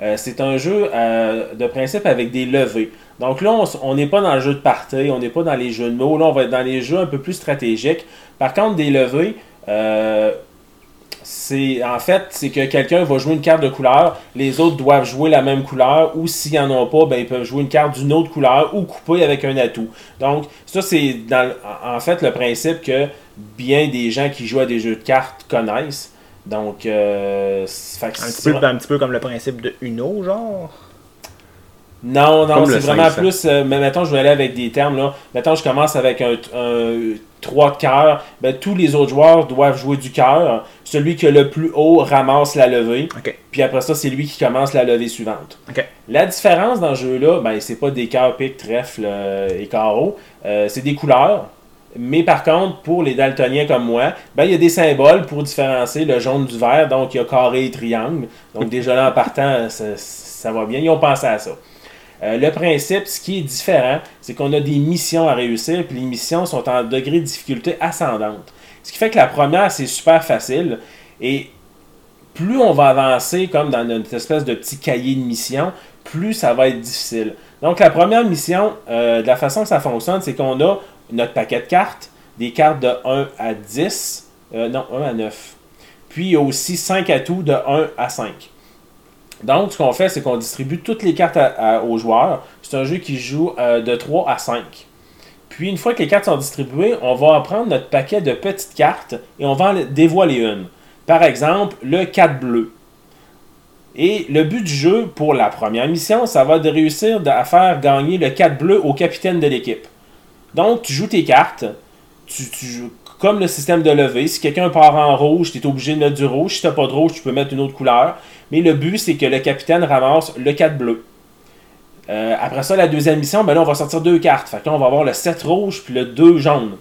Euh, c'est un jeu euh, de principe avec des levées. Donc là, on n'est pas dans le jeu de party, on n'est pas dans les jeux de mots. Là, on va être dans les jeux un peu plus stratégiques. Par contre, des levées, c'est en fait, c'est que quelqu'un va jouer une carte de couleur, les autres doivent jouer la même couleur, ou s'ils n'en ont pas, ben, ils peuvent jouer une carte d'une autre couleur ou couper avec un atout. Donc, ça, c'est dans, en fait le principe que bien des gens qui jouent à des jeux de cartes connaissent. Donc, euh, fait que Un petit, c'est- peu, un petit peu comme le principe de Uno, genre? Non, non, c'est vraiment 500. plus. euh, mais mettons, je vais aller avec des termes. là. Mettons, je commence avec un, un 3 de cœur. Ben, tous les autres joueurs doivent jouer du cœur. Celui qui a le plus haut ramasse la levée. Puis après ça, c'est lui qui commence la levée suivante. La différence dans ce jeu-là, ben, c'est pas des cœurs, piques, trèfles euh, et carreaux. Euh, c'est des couleurs. Mais par contre, pour les daltoniens comme moi, ben, il y a des symboles pour différencier le jaune du vert. Donc, il y a carré et triangle. Donc, déjà là, en partant, ça, ça va bien. Ils ont pensé à ça. Euh, le principe, ce qui est différent, c'est qu'on a des missions à réussir, puis les missions sont en degré de difficulté ascendante. Ce qui fait que la première, c'est super facile, et plus on va avancer comme dans notre espèce de petit cahier de mission, plus ça va être difficile. Donc la première mission, euh, de la façon que ça fonctionne, c'est qu'on a notre paquet de cartes, des cartes de 1 à 10, euh, non, 1 à 9. Puis il y a aussi 5 atouts de 1 à 5. Donc, ce qu'on fait, c'est qu'on distribue toutes les cartes aux joueurs. C'est un jeu qui joue euh, de 3 à 5. Puis, une fois que les cartes sont distribuées, on va prendre notre paquet de petites cartes et on va en dévoiler une. Par exemple, le 4 bleu. Et le but du jeu pour la première mission, ça va de réussir à faire gagner le 4 bleu au capitaine de l'équipe. Donc, tu joues tes cartes, tu, comme le système de levée. Si quelqu'un part en rouge, tu es obligé de mettre du rouge. Si tu pas de rouge, tu peux mettre une autre couleur. Mais le but, c'est que le capitaine ramasse le 4 bleu. Euh, après ça, la deuxième mission, ben là, on va sortir deux cartes. Fait que on va avoir le 7 rouge puis le 2 jaune.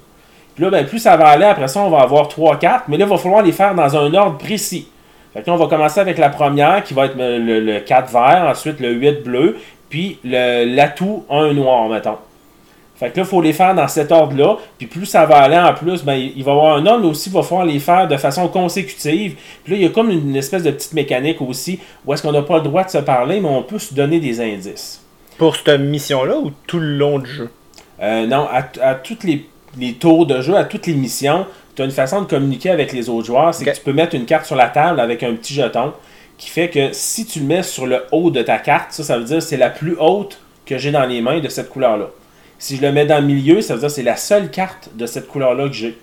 Puis là, ben, plus ça va aller, après ça, on va avoir trois cartes. Mais là, il va falloir les faire dans un ordre précis. Fait que on va commencer avec la première qui va être le, le- le 4 vert, ensuite le 8 bleu, puis l'atout 1 noir, mettons. Fait que là, il faut les faire dans cet ordre-là. Puis plus ça va aller en plus, ben, il va y avoir un ordre, mais aussi il va falloir les faire de façon consécutive. Puis là, il y a comme une espèce de petite mécanique aussi, où est-ce qu'on n'a pas le droit de se parler, mais on peut se donner des indices. Pour cette mission-là ou tout le long du jeu? Euh, non, à, à toutes les, les tours de jeu, à toutes les missions, tu as une façon de communiquer avec les autres joueurs. C'est que tu peux mettre une carte sur la table avec un petit jeton qui fait que si tu le mets sur le haut de ta carte, ça, ça veut dire que c'est la plus haute que j'ai dans les mains de cette couleur-là. Si je le mets dans le milieu, ça veut dire que c'est la seule carte de cette couleur-là que j'ai.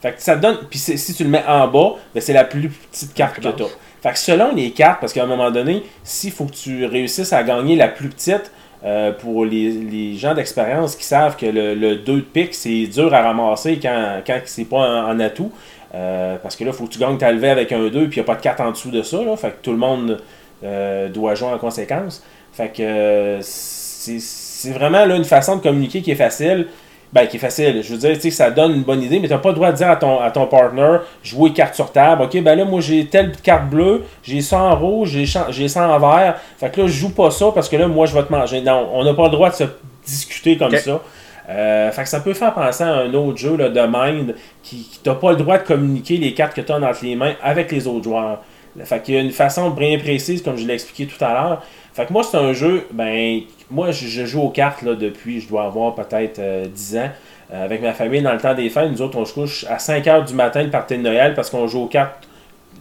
Fait que ça donne. Puis si tu le mets en bas, ben c'est la plus petite carte que tu as. Fait que selon les cartes, parce qu'à un moment donné, s'il faut que tu réussisses à gagner la plus petite, euh, pour les, les gens d'expérience qui savent que le, le 2 de pique, c'est dur à ramasser quand, quand c'est pas en atout. Euh, parce que là, il faut que tu gagnes ta levée avec un 2, puis il n'y a pas de carte en dessous de ça. Fait que tout le monde euh, doit jouer en conséquence. Fait que c'est c'est vraiment là, une façon de communiquer qui est facile. Ben, qui est facile. Je veux dire, tu sais, ça donne une bonne idée, mais tu n'as pas le droit de dire à ton, à ton partner, jouer carte sur table. Ok, ben là, moi, j'ai telle carte bleue, j'ai ça en rouge, j'ai ça en vert. Fait que là, je joue pas ça parce que là, moi, je vais te manger. Non, on n'a pas le droit de se discuter comme ça. Euh, fait que ça peut faire penser à un autre jeu là, de Mind qui, qui t'as pas le droit de communiquer les cartes que tu as entre les mains avec les autres joueurs. Fait qu'il y a une façon bien précise, comme je l'ai expliqué tout à l'heure. Fait que moi, c'est un jeu, ben, moi, je, joue aux cartes là, depuis, je dois avoir peut-être euh, 10 ans. Euh, avec ma famille, dans le temps des fêtes, nous autres, on se couche à 5 h du matin de partir de Noël parce qu'on joue aux cartes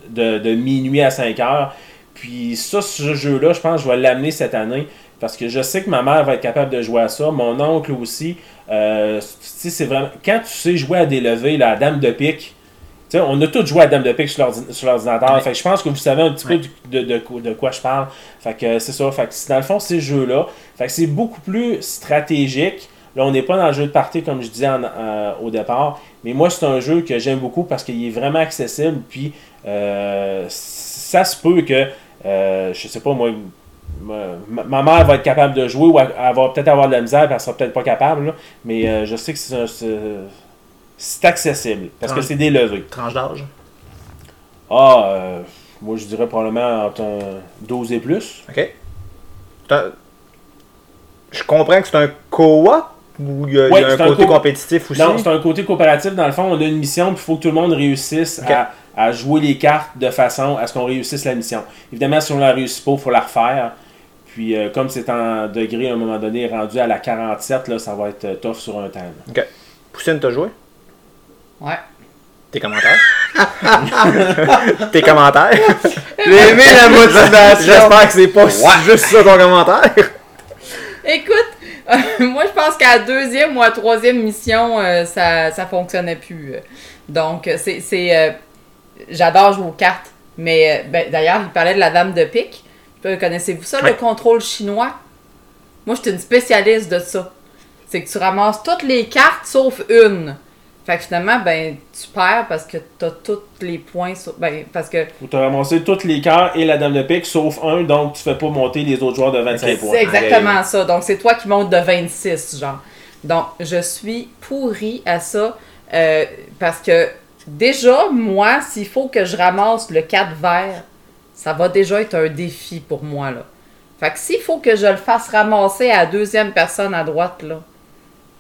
de, de minuit à 5 h. Puis ça, ce jeu-là, je pense que je vais l'amener cette année parce que je sais que ma mère va être capable de jouer à ça. Mon oncle aussi. Euh, c'est vraiment. Quand tu sais jouer à des levées, la dame de pique, tu sais, on a tous joué à Dame de pique sur l'ordi- sur l'ordinateur. Ouais. Fait que je pense que vous savez un petit Ouais. peu de, de, de- de quoi je parle. Fait que c'est ça. Fait que dans le fond, ces jeux-là, fait que c'est beaucoup plus stratégique. Là, on n'est pas dans le jeu de partie comme je disais en- euh, au départ. Mais moi, c'est un jeu que j'aime beaucoup parce qu'il est vraiment accessible. Puis euh, ça se peut que, euh, je sais pas moi, ma, ma mère va être capable de jouer ou elle, elle va peut-être avoir de la misère, puis elle sera peut-être pas capable. là. mais euh, je sais que c'est un- c'est accessible parce que c'est des levées. Tranche d'âge? Ah, euh, moi je dirais probablement entre un 12 et plus. OK. Je comprends que c'est un co-op ou il y a, il y a Ouais, un côté co- compétitif aussi? Non, c'est un côté coopératif. Dans le fond, on a une mission, puis il faut que tout le monde réussisse à, à jouer les cartes de façon à ce qu'on réussisse la mission. Évidemment, si on la réussit pas, il faut la refaire. Puis, euh, comme c'est en degré à un moment donné rendu à la 47, là, ça va être euh, tough sur un temps. là. OK. Poussine, t'as joué? Ouais. Tes commentaires? Tes commentaires? J'ai aimé la motivation. J'espère que c'est pas juste ça ton commentaire. Écoute, euh, moi je pense qu'à la deuxième ou à la troisième mission, euh, ça, ça fonctionnait plus. euh. Donc, c'est. c'est, euh, J'adore jouer aux cartes. Mais euh, ben, d'ailleurs, il parlait de la dame de pique. Connaissez-vous ça, le contrôle chinois? Moi, je suis une spécialiste de ça. C'est que tu ramasses toutes les cartes sauf une. Fait que finalement, ben, tu perds parce que t'as tous les points sur. Ben, parce que Faut te ramasser toutes les cœurs et la dame de pique, sauf un, donc tu fais pas monter les autres joueurs de 25 Ok, points. C'est exactement ça. Donc, c'est toi qui montes de 26, genre. Donc, je suis pourrie à ça euh, parce que déjà, moi, s'il faut que je ramasse le 4 vert, ça va déjà être un défi pour moi, là. Fait que s'il faut que je le fasse ramasser à la deuxième personne à droite, là,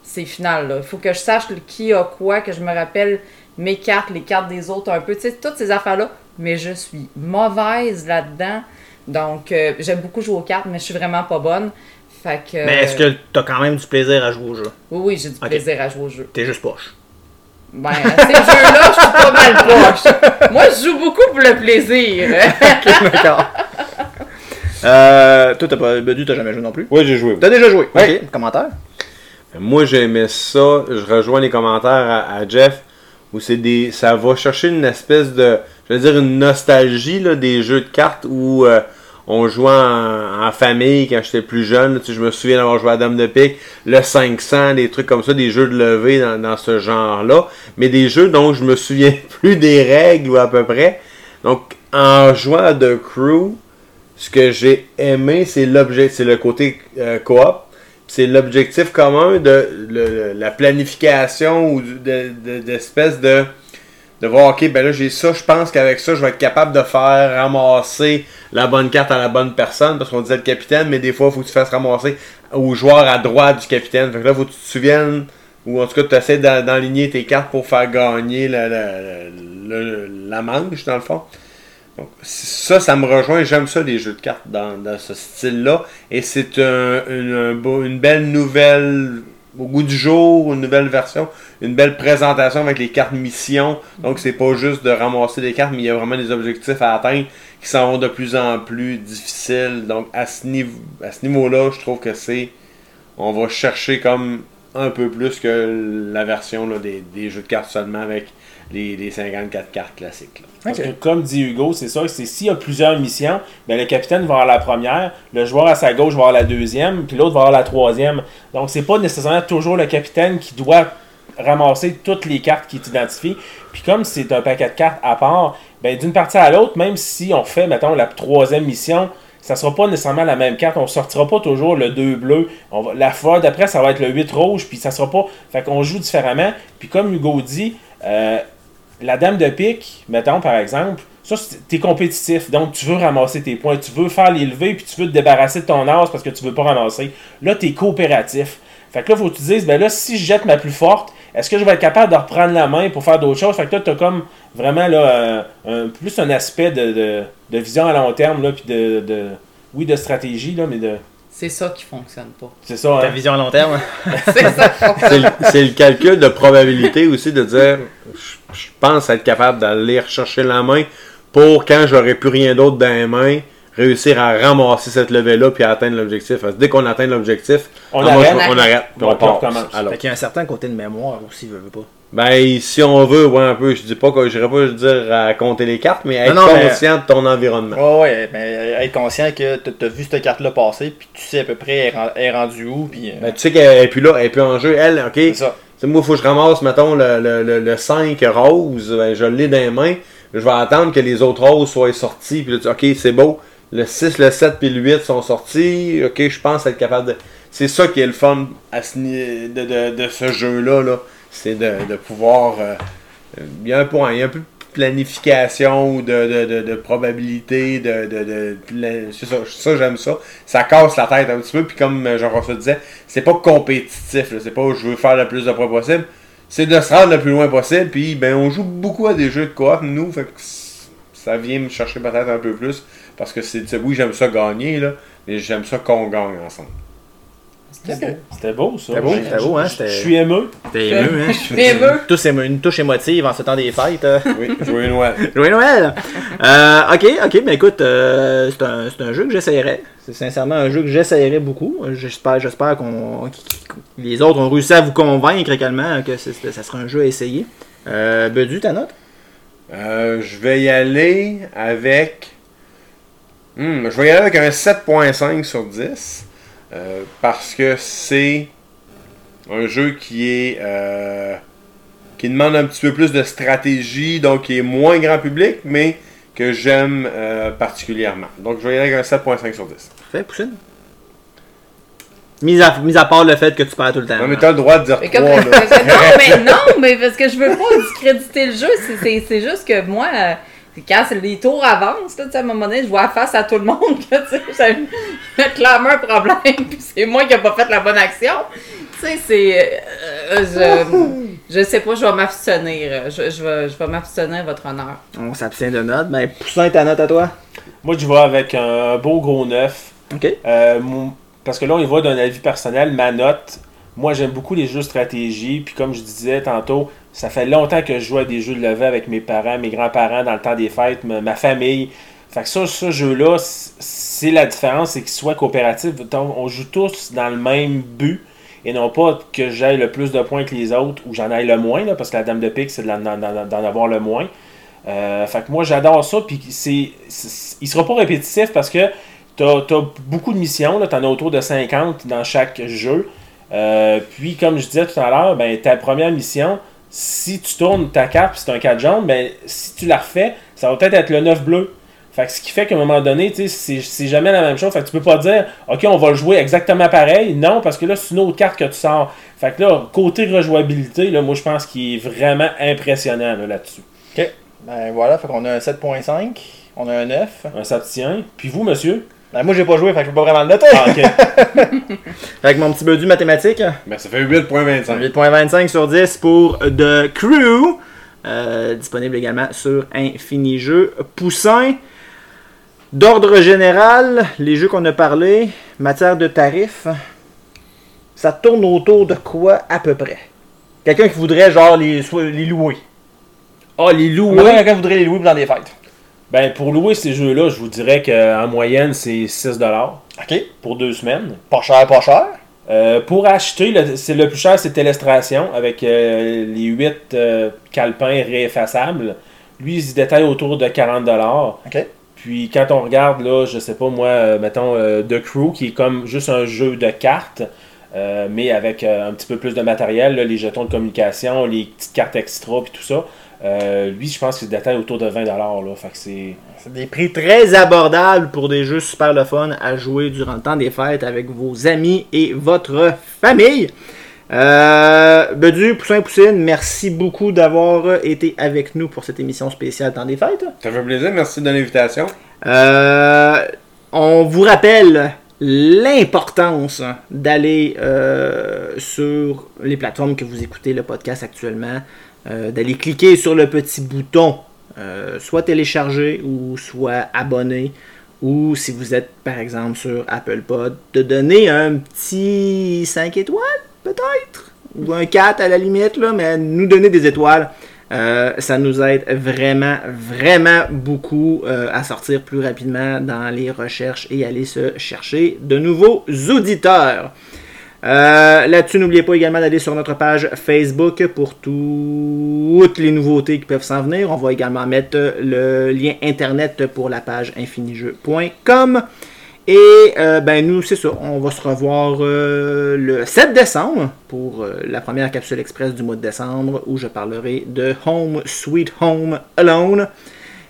c'est final, là. Il faut que je sache le qui a quoi, que je me rappelle mes cartes, les cartes des autres un peu, tu sais, toutes ces affaires-là. Mais je suis mauvaise là-dedans. Donc, euh, j'aime beaucoup jouer aux cartes, mais je suis vraiment pas bonne. Fait que. Mais est-ce que t'as quand même du plaisir à jouer au jeu? Oui, oui, j'ai du Ok. plaisir à jouer au jeu. T'es juste poche. Ben, à ces jeux-là, je suis pas mal poche. Moi, je joue beaucoup pour le plaisir. D'accord. Euh, toi, t'as pas. Bedu, t'as jamais joué non plus? Oui, j'ai joué. T'as déjà joué? Ok. Commentaire? Moi, j'aimais ça. Je rejoins les commentaires à, Jeff où c'est des, ça va chercher une espèce de, je veux dire, une nostalgie là, des jeux de cartes où euh, on jouait en, famille quand j'étais plus jeune. Je me souviens d'avoir joué à Dame de Pique, le 500, des trucs comme ça, des jeux de levée dans, dans ce genre-là. Mais des jeux dont je me souviens plus des règles ou à peu près. Donc, en jouant à The Crew, ce que j'ai aimé, c'est l'objet, c'est le côté euh, coop. C'est l'objectif commun de la planification ou d'espèce de, de voir, ok, ben là j'ai ça, je pense qu'avec ça, je vais être capable de faire ramasser la bonne carte à la bonne personne, parce qu'on disait le capitaine, mais des fois, il faut que tu fasses ramasser au joueur à droite du capitaine. Fait que là, faut que tu te souviennes, ou en tout cas, tu essaies d'enligner tes cartes pour faire gagner la, la- la- la manche, dans le fond. Donc, ça, ça me rejoint. J'aime ça, les jeux de cartes dans, dans ce style-là. Et c'est un- une, une belle nouvelle au goût du jour, une nouvelle version, une belle présentation avec les cartes mission. Donc, c'est pas juste de ramasser des cartes, mais il y a vraiment des objectifs à atteindre qui s'en vont de plus en plus difficiles. Donc, à ce, niveau, à ce niveau-là, je trouve que c'est. On va chercher comme un peu plus que la version des, des jeux de cartes seulement avec les, les 54 cartes classiques. là. Parce que comme dit Hugo, c'est ça, c'est s'il y a plusieurs missions, ben le capitaine va avoir la première, le joueur à sa gauche va avoir la deuxième, puis l'autre va avoir la troisième. Donc c'est pas nécessairement toujours le capitaine qui doit ramasser toutes les cartes qui t'identifient. Puis comme c'est un paquet de cartes à part, ben d'une partie à l'autre, même si on fait, mettons, la troisième mission, ça sera pas nécessairement la même carte. On sortira pas toujours le 2 bleu. On va, la fois d'après, ça va être le 8 rouge, puis ça sera pas. Fait qu'on joue différemment. Puis comme Hugo dit, euh, la dame de pique, mettons par exemple, ça, t'es compétitif, donc tu veux ramasser tes points, tu veux faire les puis tu veux te débarrasser de ton as parce que tu veux pas ramasser. Là, t'es coopératif. Fait que là, faut que tu te dises, ben là, si je jette ma plus forte, est-ce que je vais être capable de reprendre la main pour faire d'autres choses? Fait que là, t'as comme vraiment là, un, plus un aspect de vision à long terme, là, puis de, de, oui, de stratégie, là, mais de. C'est ça qui fonctionne pas. C'est ça, Ta hein? vision à long terme. C'est ça qui fonctionne le, c'est le calcul de probabilité aussi de dire je, je pense être capable d'aller rechercher la main pour quand j'aurai plus rien d'autre dans les mains, réussir à ramasser cette levée-là puis à atteindre l'objectif. Parce que Dès qu'on atteint l'objectif, On ah, arrête. je- on arrête. on puis on passe. recommence. Alors, Fait qu'il y a un certain côté de mémoire aussi, veut, veut pas. Ben, si on veut, ouais, un peu, je dis pas que j'irai pas dire à compter les cartes, mais être Non, non, mais- conscient de ton environnement. Ouais, ouais, mais être conscient que t'as- t'as vu cette carte-là passer, puis tu sais à peu près elle est rendue où, puis. euh, Ben, tu sais qu'elle est plus là, elle est plus en jeu. Elle, ok? c'est ça. Tu sais, moi, il faut que je ramasse, mettons, le, le, le, le 5 rose, ben, je l'ai dans les mains. Je vais attendre que les autres roses soient sortis. Puis là, tu ok, c'est beau. Le 6, le 7 puis le 8 sont sortis. Ok, je pense être capable de. C'est ça qui est le fun à ce de, de, de ce jeu-là. Là. C'est de, pouvoir. euh, Il y a un point, il y a un peu de planification ou de, de, de, probabilité. De, de, ça, ça j'aime ça. Ça casse la tête un petit peu. Puis comme euh, Jean-François disait, c'est pas compétitif. C'est pas je veux faire le plus de points possible. C'est de se rendre le plus loin possible. Puis ben on joue beaucoup à des jeux de coop, nous. Fait que ça vient me chercher peut-être un peu plus. Parce que c'est c'est- oui, j'aime ça gagner, là, mais j'aime ça qu'on gagne ensemble. C'était beau. C'était beau, ça. C'était beau, Je- c'était beau, hein, je- suis émeu. T'es ému, hein? Je suis ému. Tous ému- une touche émotive en ce temps des fêtes. euh. Oui, joyeux Noël. Joyeux Noël! Euh, ok, ok, mais écoute, euh, c'est un, c'est un jeu que j'essayerais. C'est sincèrement un jeu que j'essayerais beaucoup. J'espère, j'espère qu'on, qu- qu- les autres ont réussi à vous convaincre également que ça sera un jeu à essayer. Euh, Bedu, ta note? Euh, je vais y aller avec. Hmm, je vais y aller avec un 7.5 sur 10. Euh, parce que c'est un jeu qui est. euh, qui demande un petit peu plus de stratégie, donc qui est moins grand public, mais que j'aime euh, particulièrement. Donc je vais y aller avec un 7.5 sur 10. Fais, Poussine. Mis à, mis à part le fait que tu perds tout le temps. Non, mais t'as le droit de dire Mais 3 comme- là. non, mais non, mais parce que je veux pas discréditer le jeu. c'est juste que moi, euh, quand c'est- les tours avancent, là, tu sais, à un moment donné, je vois face à tout le monde que tu sais, ça- clairement un problème, puis c'est moi qui n'ai pas fait la bonne action. Tu sais, c'est. euh, je, je sais pas, je vais m'abstenir. Je, je vais, je vais m'abstenir, votre honneur. On s'abstient de note. Ben, Poussin, ta note à toi? Moi, je vais avec un beau gros neuf. Ok. Euh, mon- parce que là, on y va d'un avis personnel. Ma note, moi, j'aime beaucoup les jeux de stratégie. Puis comme je disais tantôt, ça fait longtemps que je joue à des jeux de levée avec mes parents, mes grands-parents dans le temps des fêtes, ma, famille. Fait que ça, ce jeu-là, c'est la différence, c'est qu'il soit coopératif. On joue tous dans le même but. Et non pas que j'aille le plus de points que les autres ou j'en aille le moins, là, parce que la dame de pique, c'est d'en avoir le moins. Euh, fait que moi, j'adore ça. Puis c'est, il sera pas répétitif parce que t'as as beaucoup de missions. Tu en as autour de 50 dans chaque jeu. Euh, puis, comme je disais tout à l'heure, ben, ta première mission, si tu tournes ta carte, c'est un 4 jaune, ben, si tu la refais, ça va peut-être être le 9 bleu. Fait que ce qui fait qu'à un moment donné, c'est jamais la même chose. Fait que tu peux pas dire, OK, on va le jouer exactement pareil. Non, parce que là, c'est une autre carte que tu sors. Fait que là, côté rejouabilité, là, moi, je pense qu'il est vraiment impressionnant là, là-dessus. Ok. Ben voilà, fait qu'on a un 7.5, on a un 9. Un s'abstient. Puis vous, monsieur? Ben, moi, j'ai pas joué, fait que je peux pas vraiment le noter. Ah, OK. Fait que mon petit Bedu mathématique. Ben, ça fait 8.25. 8.25 sur 10 pour The Crew. Euh, disponible également sur Infini Jeux. Poussin. D'ordre général, les jeux qu'on a parlé, matière de tarifs, ça tourne autour de quoi à peu près? Quelqu'un qui voudrait genre les, les louer. Ah, les louer? Quelqu'un voudrait les louer dans des fêtes. Ben, pour louer ces jeux-là, je vous dirais qu'en moyenne, c'est 6$ Ok. pour deux semaines. Pas cher, pas cher. Euh, pour acheter, le, c'est le plus cher, c'est Télestration avec euh, les 8 euh, calepins réeffaçables. Lui, il se détaille autour de 40$. OK. Puis quand on regarde, là, je sais pas moi, mettons The Crew, qui est comme juste un jeu de cartes, mais avec un petit peu plus de matériel, là, les jetons de communication, les petites cartes extra, puis tout ça. Euh, lui, je pense qu'il se détaille autour de 20$. Là, fait que c'est. C'est des prix très abordables pour des jeux super le fun à jouer durant le temps des fêtes avec vos amis et votre famille. Euh, Bedu, Poussin Poussine, merci beaucoup d'avoir été avec nous pour cette émission spéciale temps des fêtes. Ça fait plaisir, merci de l'invitation. Euh, on vous rappelle l'importance d'aller euh, sur les plateformes que vous écoutez le podcast actuellement, euh, d'aller cliquer sur le petit bouton, euh, soit télécharger ou soit abonner, ou si vous êtes par exemple sur Apple Pod, de donner un petit 5 étoiles peut-être, ou un 4 à la limite, là, mais nous donner des étoiles. Euh, ça nous aide vraiment, vraiment beaucoup à sortir plus rapidement dans les recherches et aller se chercher de nouveaux auditeurs. Euh, Là-dessus, n'oubliez pas également d'aller sur notre page Facebook pour toutes les nouveautés qui peuvent s'en venir. On va également mettre le lien internet pour la page infinijeu.com. Et euh, ben nous, c'est ça, on va se revoir euh, le 7 décembre pour la première capsule express du mois de décembre où je parlerai de Home Sweet Home Alone.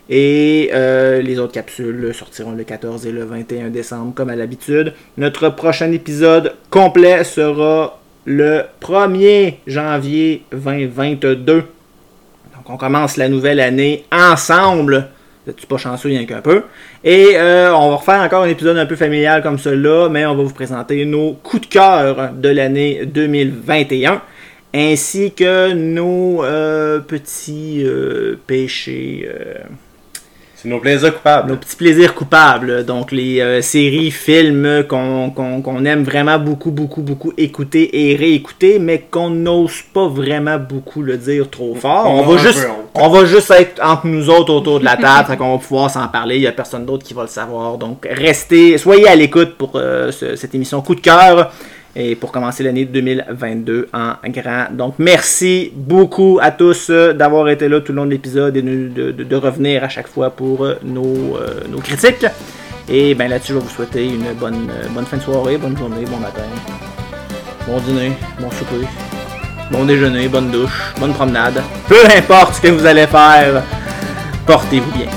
Et euh, les autres capsules sortiront le 14 et le 21 décembre comme à l'habitude. Notre prochain épisode complet sera le 1er janvier 2022. Donc on commence la nouvelle année ensemble. Tu pas chanceux, rien qu'un peu? Et euh, on va refaire encore un épisode un peu familial comme celui-là, mais on va vous présenter nos coups de cœur de l'année 2021, ainsi que nos euh, petits péchés, C'est nos plaisirs coupables. nos petits plaisirs coupables. Donc les euh, séries, films qu'on aime vraiment beaucoup, beaucoup, beaucoup écouter et réécouter, mais qu'on n'ose pas vraiment beaucoup le dire trop fort. On va juste on va juste être entre nous autres autour de la table, fait qu'on va pouvoir s'en parler. Il n'y a personne d'autre qui va le savoir. Donc, restez, soyez à l'écoute pour euh, ce- cette émission coup de cœur et pour commencer l'année 2022 en grand. Donc, merci beaucoup à tous euh, d'avoir été là tout le long de l'épisode et de, revenir à chaque fois pour euh, nos, euh, nos critiques. Et ben là-dessus, je vais vous souhaiter une bonne, bonne fin de soirée, bonne journée, bon matin, bon dîner, bon souper. Bon déjeuner, bonne douche, bonne promenade. Peu importe ce que vous allez faire, portez-vous bien.